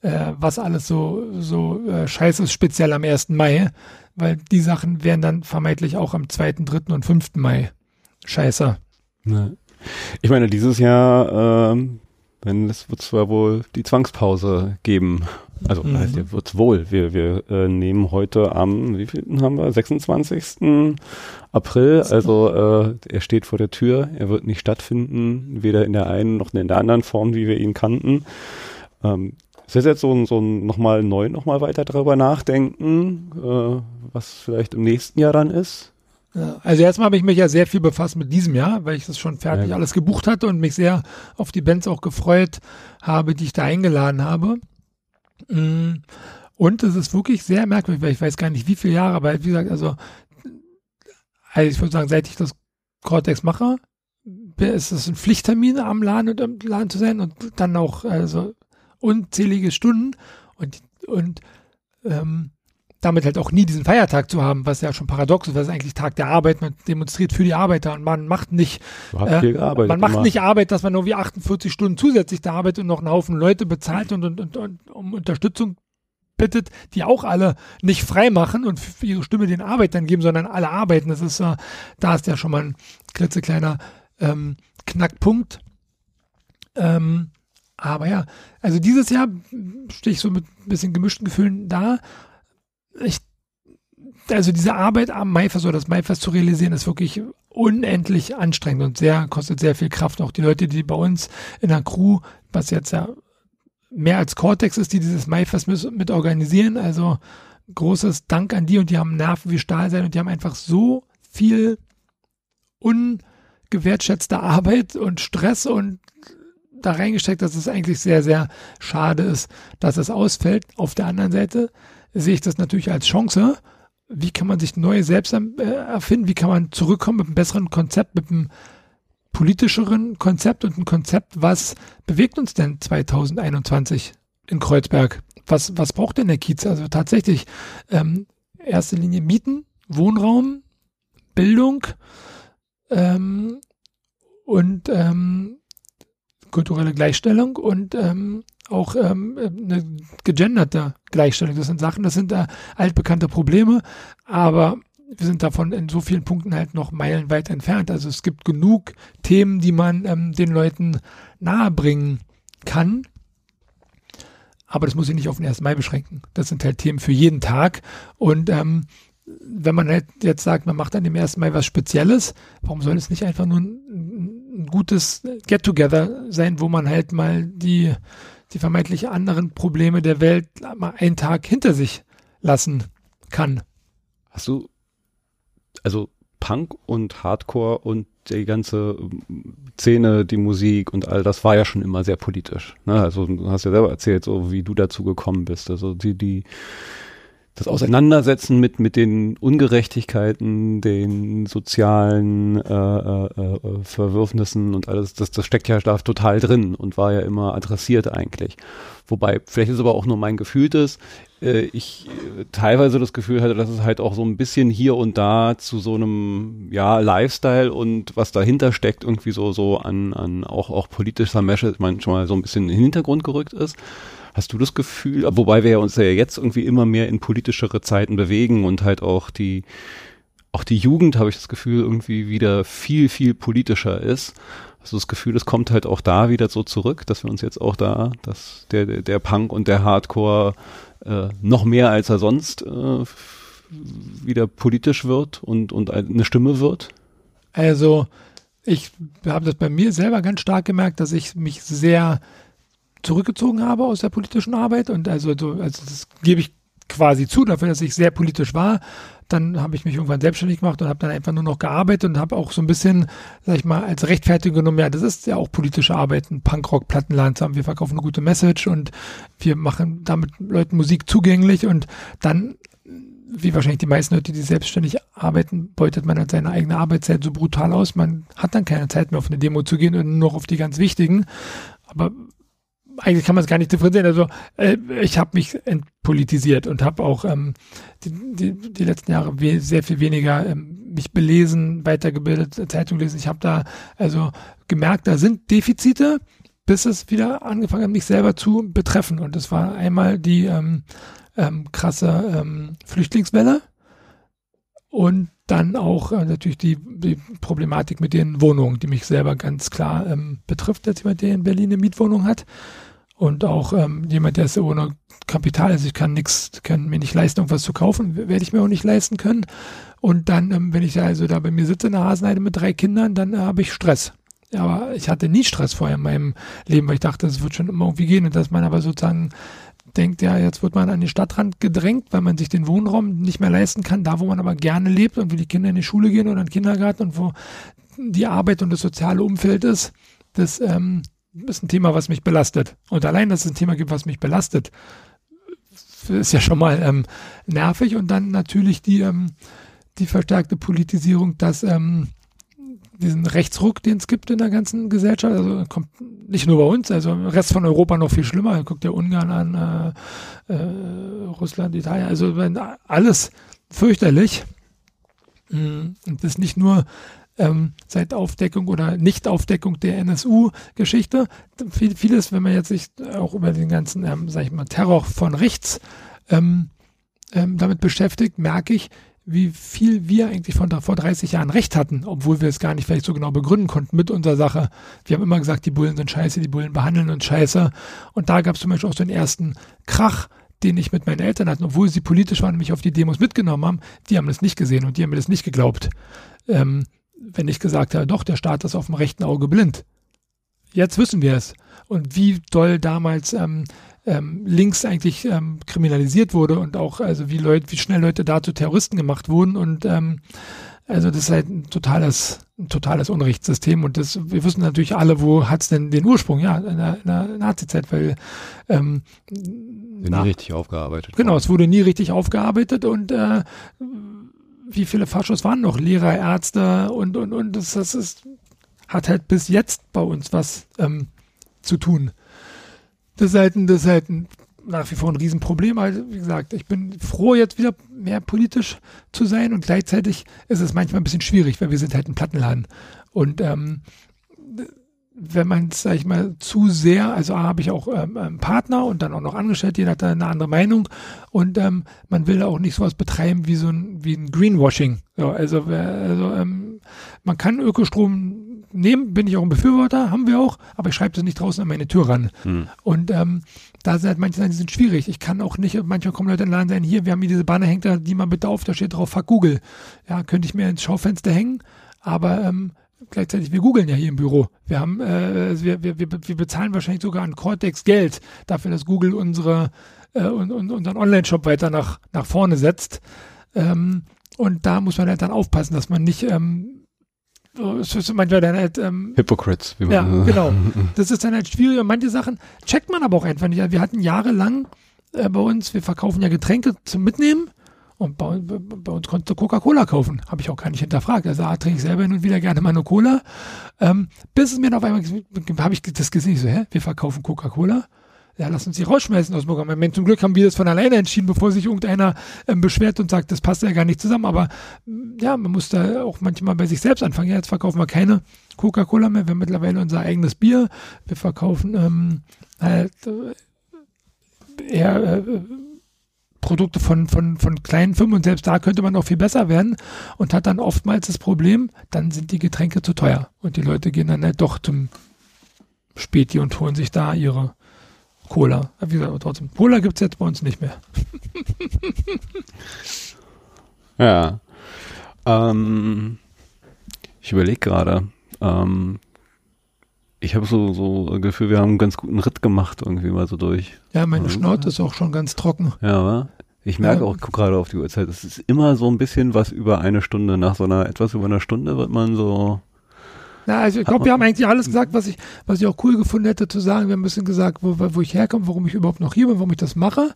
äh, was alles so, so äh, scheiße ist, speziell am 1. Mai, weil die Sachen wären dann vermeintlich auch am 2., 3. und 5. Mai scheiße. Ne. Ich meine, dieses Jahr, ähm, wenn es wird zwar wohl die Zwangspause geben. Also mhm. heißt ja, wird's wohl. Wir, wir äh, nehmen heute am, wie viel haben wir? 26. April. Also äh, er steht vor der Tür. Er wird nicht stattfinden, weder in der einen noch in der anderen Form, wie wir ihn kannten. Ähm, ist das jetzt so ein, so ein nochmal neu, nochmal weiter darüber nachdenken, äh, was vielleicht im nächsten Jahr dann ist? Ja, also erstmal habe ich mich ja sehr viel befasst mit diesem Jahr, weil ich das schon fertig ja. alles gebucht hatte und mich sehr auf die Bands auch gefreut habe, die ich da eingeladen habe. Mm, und es ist wirklich sehr merkwürdig, weil ich weiß gar nicht, wie viele Jahre, aber wie gesagt, also, also ich würde sagen, seit ich das Cortex mache, ist es ein Pflichttermin am Laden und am Laden zu sein und dann auch also unzählige Stunden und und ähm, damit halt auch nie diesen Feiertag zu haben, was ja schon paradox ist, weil es eigentlich Tag der Arbeit, man demonstriert für die Arbeiter und man macht nicht, äh, man macht immer. nicht Arbeit, dass man nur wie 48 Stunden zusätzlich da arbeitet und noch einen Haufen Leute bezahlt und, und, und, und um Unterstützung bittet, die auch alle nicht frei machen und für ihre Stimme den Arbeitern geben, sondern alle arbeiten. Das ist, äh, da ist ja schon mal ein klitzekleiner ähm, Knackpunkt. Ähm, aber ja, also dieses Jahr stehe ich so mit ein bisschen gemischten Gefühlen da ich, also diese Arbeit am Maifest oder das Maifest zu realisieren, ist wirklich unendlich anstrengend und sehr, kostet sehr viel Kraft. Auch die Leute, die bei uns in der Crew, was jetzt ja mehr als Cortex ist, die dieses Maifest mit, organisieren. Also großes Dank an die und die haben Nerven wie Stahl sein und die haben einfach so viel ungewertschätzte Arbeit und Stress und da reingesteckt, dass es eigentlich sehr, sehr schade ist, dass es ausfällt. Auf der anderen Seite sehe ich das natürlich als Chance. Wie kann man sich neu selbst äh, erfinden? Wie kann man zurückkommen mit einem besseren Konzept, mit einem politischeren Konzept und ein Konzept, was bewegt uns denn 2021 in Kreuzberg? Was, was braucht denn der Kiez? Also tatsächlich ähm, erste Linie Mieten, Wohnraum, Bildung ähm, und ähm, kulturelle Gleichstellung und ähm, auch ähm, eine gegenderte Gleichstellung. Das sind Sachen, das sind äh, altbekannte Probleme, aber wir sind davon in so vielen Punkten halt noch meilenweit entfernt. Also es gibt genug Themen, die man ähm, den Leuten nahebringen kann. Aber das muss ich nicht auf den 1. Mai beschränken. Das sind halt Themen für jeden Tag. Und ähm, wenn man halt jetzt sagt, man macht an dem 1. Mai was Spezielles, warum soll es nicht einfach nur ein, ein gutes Get-Together sein, wo man halt mal die, die vermeintlich anderen Probleme der Welt mal einen Tag hinter sich lassen kann? Hast du, also Punk und Hardcore und die ganze Szene, die Musik und all das war ja schon immer sehr politisch. Ne? Also du hast ja selber erzählt, so wie du dazu gekommen bist. Also die, die, das Auseinandersetzen mit, mit den Ungerechtigkeiten, den sozialen äh, äh, äh, Verwürfnissen und alles, das, das steckt ja da total drin und war ja immer adressiert eigentlich. Wobei, vielleicht ist aber auch nur mein gefühltes, äh, ich äh, teilweise das Gefühl hatte, dass es halt auch so ein bisschen hier und da zu so einem, ja, Lifestyle und was dahinter steckt, irgendwie so, so an, an auch, auch politischer Message manchmal so ein bisschen in den Hintergrund gerückt ist. Hast du das Gefühl, wobei wir uns ja jetzt irgendwie immer mehr in politischere Zeiten bewegen und halt auch die, auch die Jugend, habe ich das Gefühl, irgendwie wieder viel, viel politischer ist. Du das Gefühl, es kommt halt auch da wieder so zurück, dass wir uns jetzt auch da, dass der, der Punk und der Hardcore äh, noch mehr als er sonst äh, wieder politisch wird und, und eine Stimme wird? Also ich habe das bei mir selber ganz stark gemerkt, dass ich mich sehr zurückgezogen habe aus der politischen Arbeit und also, also das gebe ich quasi zu dafür, dass ich sehr politisch war. Dann habe ich mich irgendwann selbstständig gemacht und habe dann einfach nur noch gearbeitet und habe auch so ein bisschen, sag ich mal, als Rechtfertigung genommen, ja, das ist ja auch politische Arbeit, ein Punkrock-Plattenland zu haben. Wir verkaufen eine gute Message und wir machen damit Leuten Musik zugänglich und dann wie wahrscheinlich die meisten Leute, die selbstständig arbeiten, beutet man halt seine eigene Arbeitszeit so brutal aus. Man hat dann keine Zeit mehr auf eine Demo zu gehen und nur noch auf die ganz wichtigen. Aber eigentlich kann man es gar nicht differenzieren. Also äh, ich habe mich entpolitisiert und habe auch ähm, die, die, die letzten Jahre sehr viel weniger ähm, mich belesen, weitergebildet, Zeitung lesen. Ich habe da also gemerkt, da sind Defizite, bis es wieder angefangen hat, mich selber zu betreffen. Und das war einmal die ähm, ähm, krasse ähm, Flüchtlingswelle und dann auch äh, natürlich die, die, Problematik mit den Wohnungen, die mich selber ganz klar ähm, betrifft, als jemand, der in Berlin eine Mietwohnung hat. Und auch ähm, jemand, der ist ohne Kapital, also ich kann nichts, kann mir nicht leisten, irgendwas zu kaufen, werde ich mir auch nicht leisten können. Und dann, ähm, wenn ich also da bei mir sitze in der Hasenheide mit drei Kindern, dann äh, habe ich Stress. Aber ich hatte nie Stress vorher in meinem Leben, weil ich dachte, es wird schon immer irgendwie gehen und dass man aber sozusagen denkt, ja, jetzt wird man an den Stadtrand gedrängt, weil man sich den Wohnraum nicht mehr leisten kann, da wo man aber gerne lebt und wo die Kinder in die Schule gehen oder in den Kindergarten und wo die Arbeit und das soziale Umfeld ist, das ähm, ist ein Thema, was mich belastet. Und allein, dass es ein Thema gibt, was mich belastet, ist ja schon mal ähm, nervig. Und dann natürlich die, ähm, die verstärkte Politisierung, dass ähm, diesen Rechtsruck, den es gibt in der ganzen Gesellschaft, also kommt nicht nur bei uns, also im Rest von Europa noch viel schlimmer. Guckt ja Ungarn an, äh, äh, Russland, Italien, also wenn alles fürchterlich. Mm, und das nicht nur ähm, seit Aufdeckung oder Nichtaufdeckung der NSU-Geschichte. Viel, vieles, wenn man jetzt sich auch über den ganzen, ähm, sag ich mal, Terror von rechts ähm, ähm, damit beschäftigt, merke ich, wie viel wir eigentlich von vor 30 Jahren recht hatten, obwohl wir es gar nicht vielleicht so genau begründen konnten mit unserer Sache. Wir haben immer gesagt, die Bullen sind scheiße, die Bullen behandeln uns scheiße. Und da gab es zum Beispiel auch so den ersten Krach, den ich mit meinen Eltern hatte, obwohl sie politisch waren und mich auf die Demos mitgenommen haben, die haben das nicht gesehen und die haben mir das nicht geglaubt. Ähm, wenn ich gesagt habe, doch, der Staat ist auf dem rechten Auge blind. Jetzt wissen wir es. Und wie doll damals ähm, ähm, links eigentlich ähm, kriminalisiert wurde und auch, also wie Leute, wie schnell Leute da zu Terroristen gemacht wurden und ähm, also das ist halt ein totales, ein totales Unrechtssystem und das, wir wissen natürlich alle, wo hat's denn den Ursprung? Ja, in der, in der Nazi-Zeit, weil ähm, nie richtig aufgearbeitet. Genau, es wurde nie richtig aufgearbeitet und äh, wie viele Faschos waren noch? Lehrer, Ärzte und, und, und das, das ist, hat halt bis jetzt bei uns was ähm, zu tun. Das ist halt, das ist halt nach wie vor ein Riesenproblem. Also, wie gesagt, ich bin froh, jetzt wieder mehr politisch zu sein und gleichzeitig ist es manchmal ein bisschen schwierig, weil wir sind halt ein Plattenladen. Und ähm, wenn man es, sag ich mal, zu sehr, also habe ich auch ähm, einen Partner und dann auch noch angestellt, jeder hat da eine andere Meinung und ähm, man will auch nicht sowas betreiben wie so ein, wie ein Greenwashing. So, also also ähm, man kann Ökostrom nehmen, bin ich auch ein Befürworter, haben wir auch, aber ich schreibe das nicht draußen an meine Tür ran. Hm. Und ähm, da sind halt manche Sachen, die sind schwierig. Ich kann auch nicht, manchmal kommen Leute in den Laden sein, hier, wir haben hier diese Banner hängt da, die mal bitte auf, da steht drauf, fuck Google. Ja, könnte ich mir ins Schaufenster hängen, aber ähm, gleichzeitig, wir googeln ja hier im Büro. Wir haben, äh, wir, wir, wir, wir bezahlen wahrscheinlich sogar an Cortex Geld dafür, dass Google unsere äh, und, und unseren Online-Shop weiter nach, nach vorne setzt. Ähm, und da muss man halt dann aufpassen, dass man nicht ähm, es ist manchmal dann halt ähm, Hypocrites, wie man Ja, genau. Das ist dann halt schwierig und manche Sachen checkt man aber auch einfach nicht. Wir hatten jahrelang äh, bei uns, wir verkaufen ja Getränke zum Mitnehmen und bei, bei uns konntest du Coca-Cola kaufen. Habe ich auch gar nicht hinterfragt. Also da trinke ich selber hin und wieder gerne mal eine Cola. Ähm, bis es mir auf einmal, habe ich das gesehen, ich so, hä, wir verkaufen Coca-Cola? Ja, lass uns die rausschmeißen aus dem Programm. Zum Glück haben wir das von alleine entschieden, bevor sich irgendeiner ähm, beschwert und sagt, das passt ja gar nicht zusammen. Aber ja, man muss da auch manchmal bei sich selbst anfangen. Ja, jetzt verkaufen wir keine Coca-Cola mehr. Wir haben mittlerweile unser eigenes Bier. Wir verkaufen ähm, halt äh, eher äh, Produkte von, von, von kleinen Firmen und selbst da könnte man auch viel besser werden und hat dann oftmals das Problem, dann sind die Getränke zu teuer und die Leute gehen dann halt doch zum Späti und holen sich da ihre Cola. Wie gesagt, trotzdem, Cola gibt es jetzt bei uns nicht mehr. ja. Ähm, ich überlege gerade. Ähm, ich habe so so Gefühl, wir haben einen ganz guten Ritt gemacht irgendwie mal so durch. Ja, meine Schnauze ist auch schon ganz trocken. Ja, wa? Ich merke ja. auch, ich gucke gerade auf die Uhrzeit, es ist immer so ein bisschen was über eine Stunde. Nach so einer, etwas über einer Stunde wird man so. Ja, also ich glaube, wir haben eigentlich alles gesagt, was ich, was ich auch cool gefunden hätte zu sagen. Wir haben ein bisschen gesagt, wo, wo ich herkomme, warum ich überhaupt noch hier bin, warum ich das mache.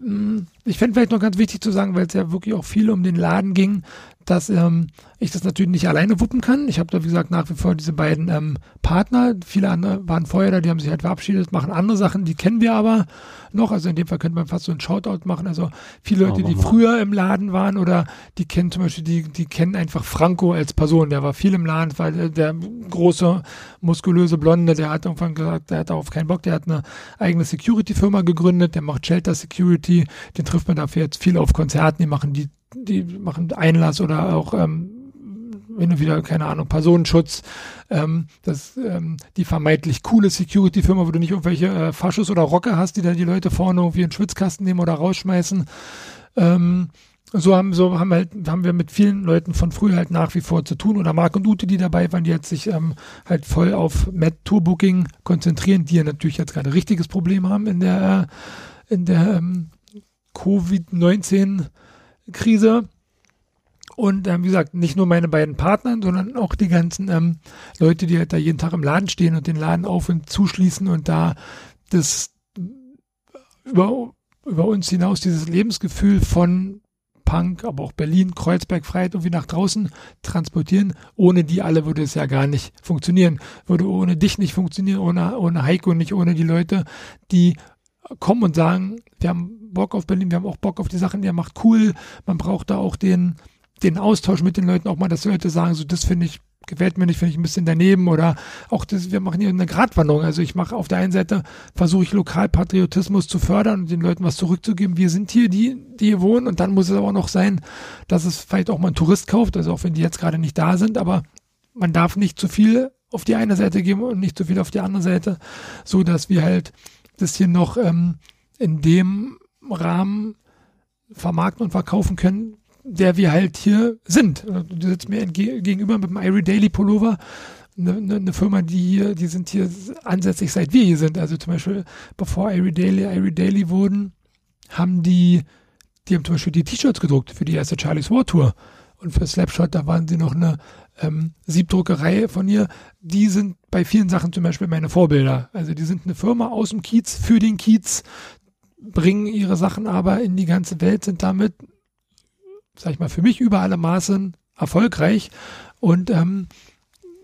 Hm, ich fände vielleicht noch ganz wichtig zu sagen, weil es ja wirklich auch viel um den Laden ging, dass ähm, ich das natürlich nicht alleine wuppen kann. Ich habe da, wie gesagt, nach wie vor diese beiden ähm, Partner. Viele andere waren vorher da, die haben sich halt verabschiedet, machen andere Sachen, die kennen wir aber noch. Also in dem Fall könnte man fast so einen Shoutout machen. Also viele Leute, die früher im Laden waren oder die kennen zum Beispiel, die, die kennen einfach Franco als Person. Der war viel im Laden, weil der große, muskulöse Blonde, der hat irgendwann gesagt, der hat darauf keinen Bock, der hat eine eigene Security-Firma gegründet, der macht Shelter Security, den trifft man dafür jetzt viel auf Konzerten, die machen die die machen Einlass oder auch ähm, hin und wieder, keine Ahnung, Personenschutz. Ähm, das, ähm, die vermeintlich coole Security-Firma, wo du nicht irgendwelche äh, Faschos oder Rocker hast, die dann die Leute vorne irgendwie in Schwitzkasten nehmen oder rausschmeißen. Ähm, so haben, so haben, halt, haben wir mit vielen Leuten von früher halt nach wie vor zu tun. Oder Marc und Ute, die dabei waren, die jetzt sich ähm, halt voll auf Mad Tour Booking konzentrieren, die ja natürlich jetzt gerade richtiges Problem haben in der, in der ähm, Covid-19 Krise. Und ähm, wie gesagt, nicht nur meine beiden Partner, sondern auch die ganzen ähm, Leute, die halt da jeden Tag im Laden stehen und den Laden auf und zuschließen und da das über, über uns hinaus dieses Lebensgefühl von Punk, aber auch Berlin, Kreuzberg, Freiheit irgendwie nach draußen transportieren. Ohne die alle würde es ja gar nicht funktionieren. Würde ohne dich nicht funktionieren, ohne, ohne Heiko nicht, ohne die Leute, die kommen und sagen, wir haben Bock auf Berlin, wir haben auch Bock auf die Sachen, die er macht, cool. Man braucht da auch den, den Austausch mit den Leuten, auch mal, dass Leute sagen, so, das finde ich, gefällt mir nicht, finde ich ein bisschen daneben oder auch das, wir machen hier eine Gratwanderung. Also ich mache auf der einen Seite, versuche ich Lokalpatriotismus zu fördern und den Leuten was zurückzugeben. Wir sind hier die, die hier wohnen und dann muss es aber auch noch sein, dass es vielleicht auch mal ein Tourist kauft, also auch wenn die jetzt gerade nicht da sind, aber man darf nicht zu viel auf die eine Seite geben und nicht zu viel auf die andere Seite, so dass wir halt das hier noch ähm, in dem Rahmen vermarkten und verkaufen können, der wir halt hier sind. Du sitzt mir gegenüber mit dem Irie Daily Pullover, eine, eine, eine, Firma, die hier, die sind hier ansässig seit wir hier sind. Also zum Beispiel, bevor Irie Daily Irie Daily wurden, haben die, die haben zum Beispiel die T-Shirts gedruckt für die erste Charlie's War Tour. Und für Slapshot, da waren sie noch eine ähm, Siebdruckerei von ihr. Die sind bei vielen Sachen zum Beispiel meine Vorbilder. Also die sind eine Firma aus dem Kiez für den Kiez, bringen ihre Sachen aber in die ganze Welt, sind damit, sag ich mal, für mich über alle Maßen erfolgreich und ähm,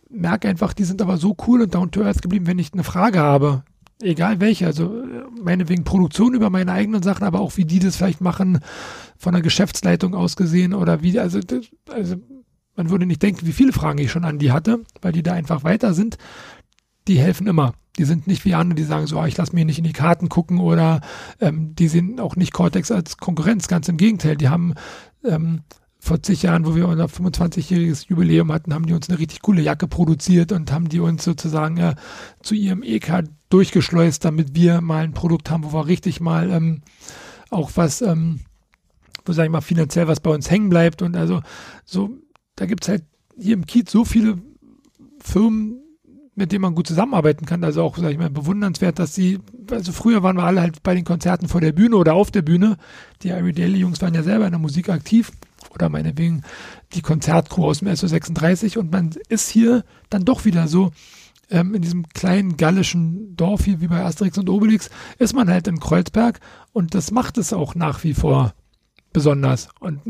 merke einfach, die sind aber so cool und down to earth geblieben, wenn ich eine Frage habe, egal welche, also meinetwegen Produktion über meine eigenen Sachen, aber auch wie die das vielleicht machen, von der Geschäftsleitung aus gesehen oder wie, also, also man würde nicht denken, wie viele Fragen ich schon an die hatte, weil die da einfach weiter sind. die helfen immer. Die sind nicht wie andere, die sagen so, ah, ich lasse mir nicht in die Karten gucken oder ähm, die sehen auch nicht Cortex als Konkurrenz, ganz im Gegenteil. Die haben ähm, vor zig Jahren, wo wir unser 25-jähriges Jubiläum hatten, haben die uns eine richtig coole Jacke produziert und haben die uns sozusagen äh, zu ihrem EK durchgeschleust, damit wir mal ein Produkt haben, wo wir richtig mal ähm, auch was, ähm, wo sag ich mal, finanziell was bei uns hängen bleibt. Und also so, da gibt's halt hier im Kiez so viele Firmen, mit denen man gut zusammenarbeiten kann. Also auch, sag ich mal, bewundernswert, dass sie, also früher waren wir alle halt bei den Konzerten vor der Bühne oder auf der Bühne. Die Irie Daily Jungs waren ja selber in der Musik aktiv oder meinetwegen die Konzertcrew aus dem SO36 und man ist hier dann doch wieder so ähm, in diesem kleinen gallischen Dorf hier wie bei Asterix und Obelix ist man halt in Kreuzberg und das macht es auch nach wie vor besonders und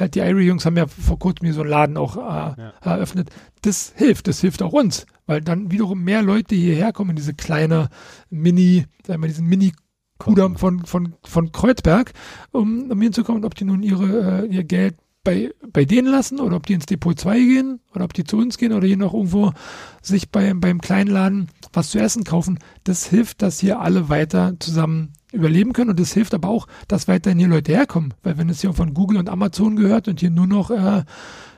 halt die Irie-Jungs haben ja vor kurzem hier so einen Laden auch äh, ja. eröffnet. Das hilft, das hilft auch uns, weil dann wiederum mehr Leute hierher kommen in diese kleine Mini, sagen wir, diesen Mini Kudamm von, von, von Kreuzberg, um, um hinzukommen, ob die nun ihre, äh, ihr Geld bei, bei denen lassen oder ob die ins Depot 2 gehen oder ob die zu uns gehen oder hier noch irgendwo sich beim, beim Kleinladen was zu essen kaufen. Das hilft, dass hier alle weiter zusammen überleben können und das hilft aber auch, dass weiterhin hier Leute herkommen, weil wenn es hier von Google und Amazon gehört und hier nur noch äh,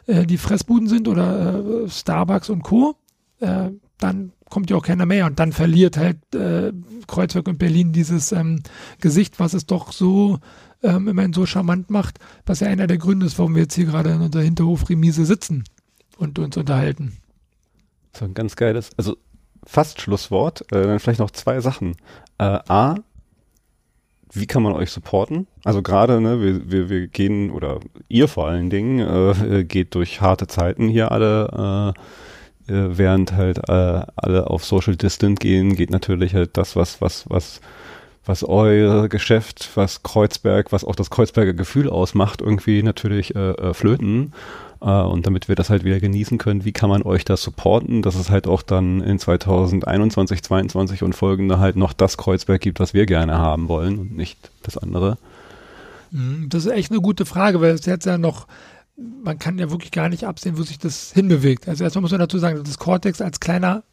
äh, die Fressbuden sind oder äh, Starbucks und Co., äh, dann kommt ja auch keiner mehr und dann verliert halt äh, Kreuzberg und Berlin dieses ähm, Gesicht, was es doch so ähm, immerhin so charmant macht, was ja einer der Gründe ist, warum wir jetzt hier gerade in unserer Hinterhof-Remise sitzen und uns unterhalten. So ein ganz geiles, also fast Schlusswort, äh, dann vielleicht noch zwei Sachen. Äh, A, wie kann man euch supporten? Also gerade, ne, wir, wir, wir gehen, oder ihr vor allen Dingen, äh, geht durch harte Zeiten hier alle, äh, äh, während halt äh, alle auf Social Distant gehen, geht natürlich halt das, was, was, was was euer Geschäft, was Kreuzberg, was auch das Kreuzberger Gefühl ausmacht, irgendwie natürlich äh, äh, flöten. Äh, und damit wir das halt wieder genießen können, wie kann man euch da supporten, dass es halt auch dann in 2021, 2022 und folgende halt noch das Kreuzberg gibt, was wir gerne haben wollen und nicht das andere? Mhm, das ist echt eine gute Frage, weil es jetzt ja noch man kann ja wirklich gar nicht absehen, wo sich das hinbewegt. Also erstmal muss man dazu sagen, das Cortex als kleiner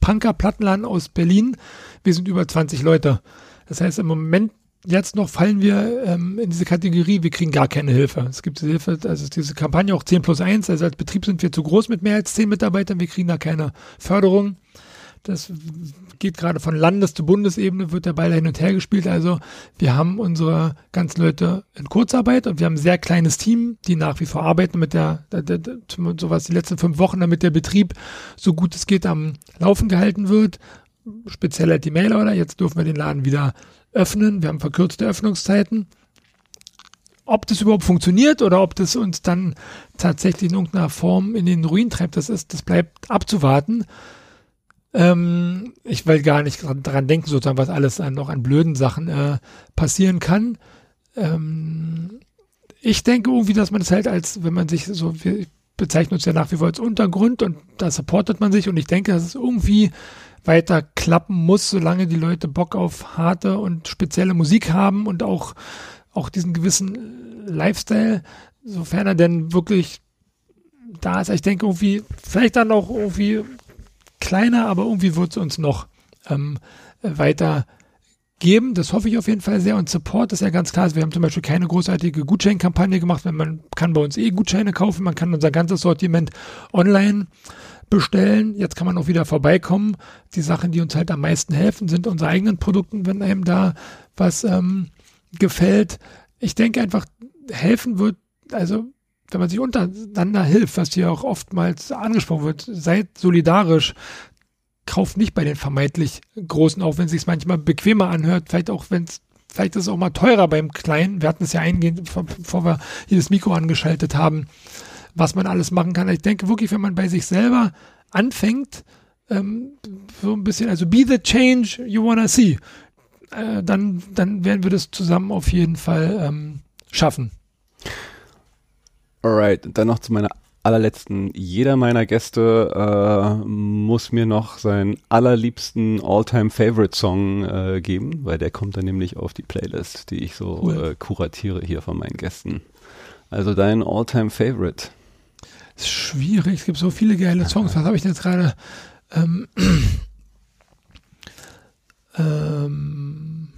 Punker-Plattenladen aus Berlin, wir sind über 20 Leute. Das heißt, im Moment jetzt noch fallen wir ähm, in diese Kategorie, wir kriegen gar keine Hilfe. Es gibt diese Hilfe, also diese Kampagne auch 10 plus 1, also als Betrieb sind wir zu groß mit mehr als 10 Mitarbeitern, wir kriegen da keine Förderung. Das geht gerade von Landes- zu Bundesebene, wird der Ball hin und her gespielt. Also wir haben unsere ganzen Leute in Kurzarbeit und wir haben ein sehr kleines Team, die nach wie vor arbeiten mit der, der, der, sowas die letzten fünf Wochen, damit der Betrieb so gut es geht am Laufen gehalten wird speziell halt die Mailorder. Jetzt dürfen wir den Laden wieder öffnen. Wir haben verkürzte Öffnungszeiten. Ob das überhaupt funktioniert oder ob das uns dann tatsächlich in irgendeiner Form in den Ruin treibt, das ist, das bleibt abzuwarten. Ähm, ich will gar nicht daran denken, sozusagen, was alles an, noch an blöden Sachen äh, passieren kann. Ähm, ich denke irgendwie, dass man das halt als, wenn man sich so, wir bezeichnen uns ja nach wie vor als Untergrund und da supportet man sich und ich denke, dass es irgendwie weiter klappen muss, solange die Leute Bock auf harte und spezielle Musik haben und auch, auch diesen gewissen Lifestyle, sofern er denn wirklich da ist. Ich denke irgendwie, vielleicht dann auch irgendwie kleiner, aber irgendwie wird es uns noch ähm, weiter geben. Das hoffe ich auf jeden Fall sehr. Und Support ist ja ganz klar. Wir haben zum Beispiel keine großartige Gutscheinkampagne gemacht, wenn man kann bei uns eh Gutscheine kaufen. Man kann unser ganzes Sortiment online bestellen. Jetzt kann man auch wieder vorbeikommen. Die Sachen, die uns halt am meisten helfen, sind unsere eigenen Produkte, wenn einem da was ähm, gefällt. Ich denke einfach, helfen wird, also wenn man sich untereinander hilft, was hier auch oftmals angesprochen wird, seid solidarisch, kauft nicht bei den vermeintlich Großen, auch wenn es sich manchmal bequemer anhört, vielleicht auch wenn es Vielleicht ist es auch mal teurer beim Kleinen. Wir hatten es ja eingehend, bevor wir hier das Mikro angeschaltet haben was man alles machen kann. Ich denke wirklich, wenn man bei sich selber anfängt, ähm, so ein bisschen, also be the change you wanna see, äh, dann, dann werden wir das zusammen auf jeden Fall ähm, schaffen. Alright, dann noch zu meiner allerletzten. Jeder meiner Gäste äh, muss mir noch seinen allerliebsten All-Time-Favorite-Song äh, geben, weil der kommt dann nämlich auf die Playlist, die ich so cool. äh, kuratiere hier von meinen Gästen. Also dein All-Time-Favorite. Ist schwierig. Es gibt so viele geile Songs. Was habe ich denn jetzt gerade? Ähm, ähm,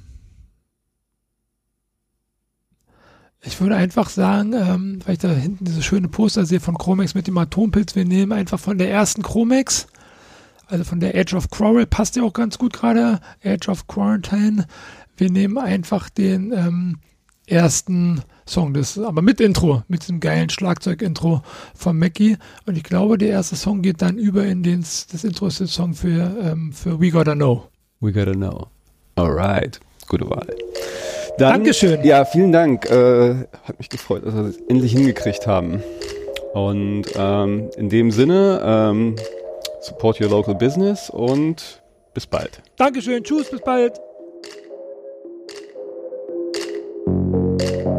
ich würde einfach sagen, ähm, weil ich da hinten diese schöne Poster sehe von Chromex mit dem Atompilz, wir nehmen einfach von der ersten Chromex, also von der Edge of Quarrel, passt ja auch ganz gut gerade, Edge of Quarantine. Wir nehmen einfach den ähm, ersten Song, das aber mit Intro, mit diesem geilen Schlagzeug-Intro von Mackie. Und ich glaube, der erste Song geht dann über in den, das Intro ist der Song für, ähm, für We Gotta Know. We Gotta Know. Alright, gute Wahl. Dann, Dankeschön. Ja, vielen Dank. Äh, hat mich gefreut, dass wir es endlich hingekriegt haben. Und ähm, in dem Sinne, ähm, support your local business und bis bald. Dankeschön, tschüss, bis bald. thank you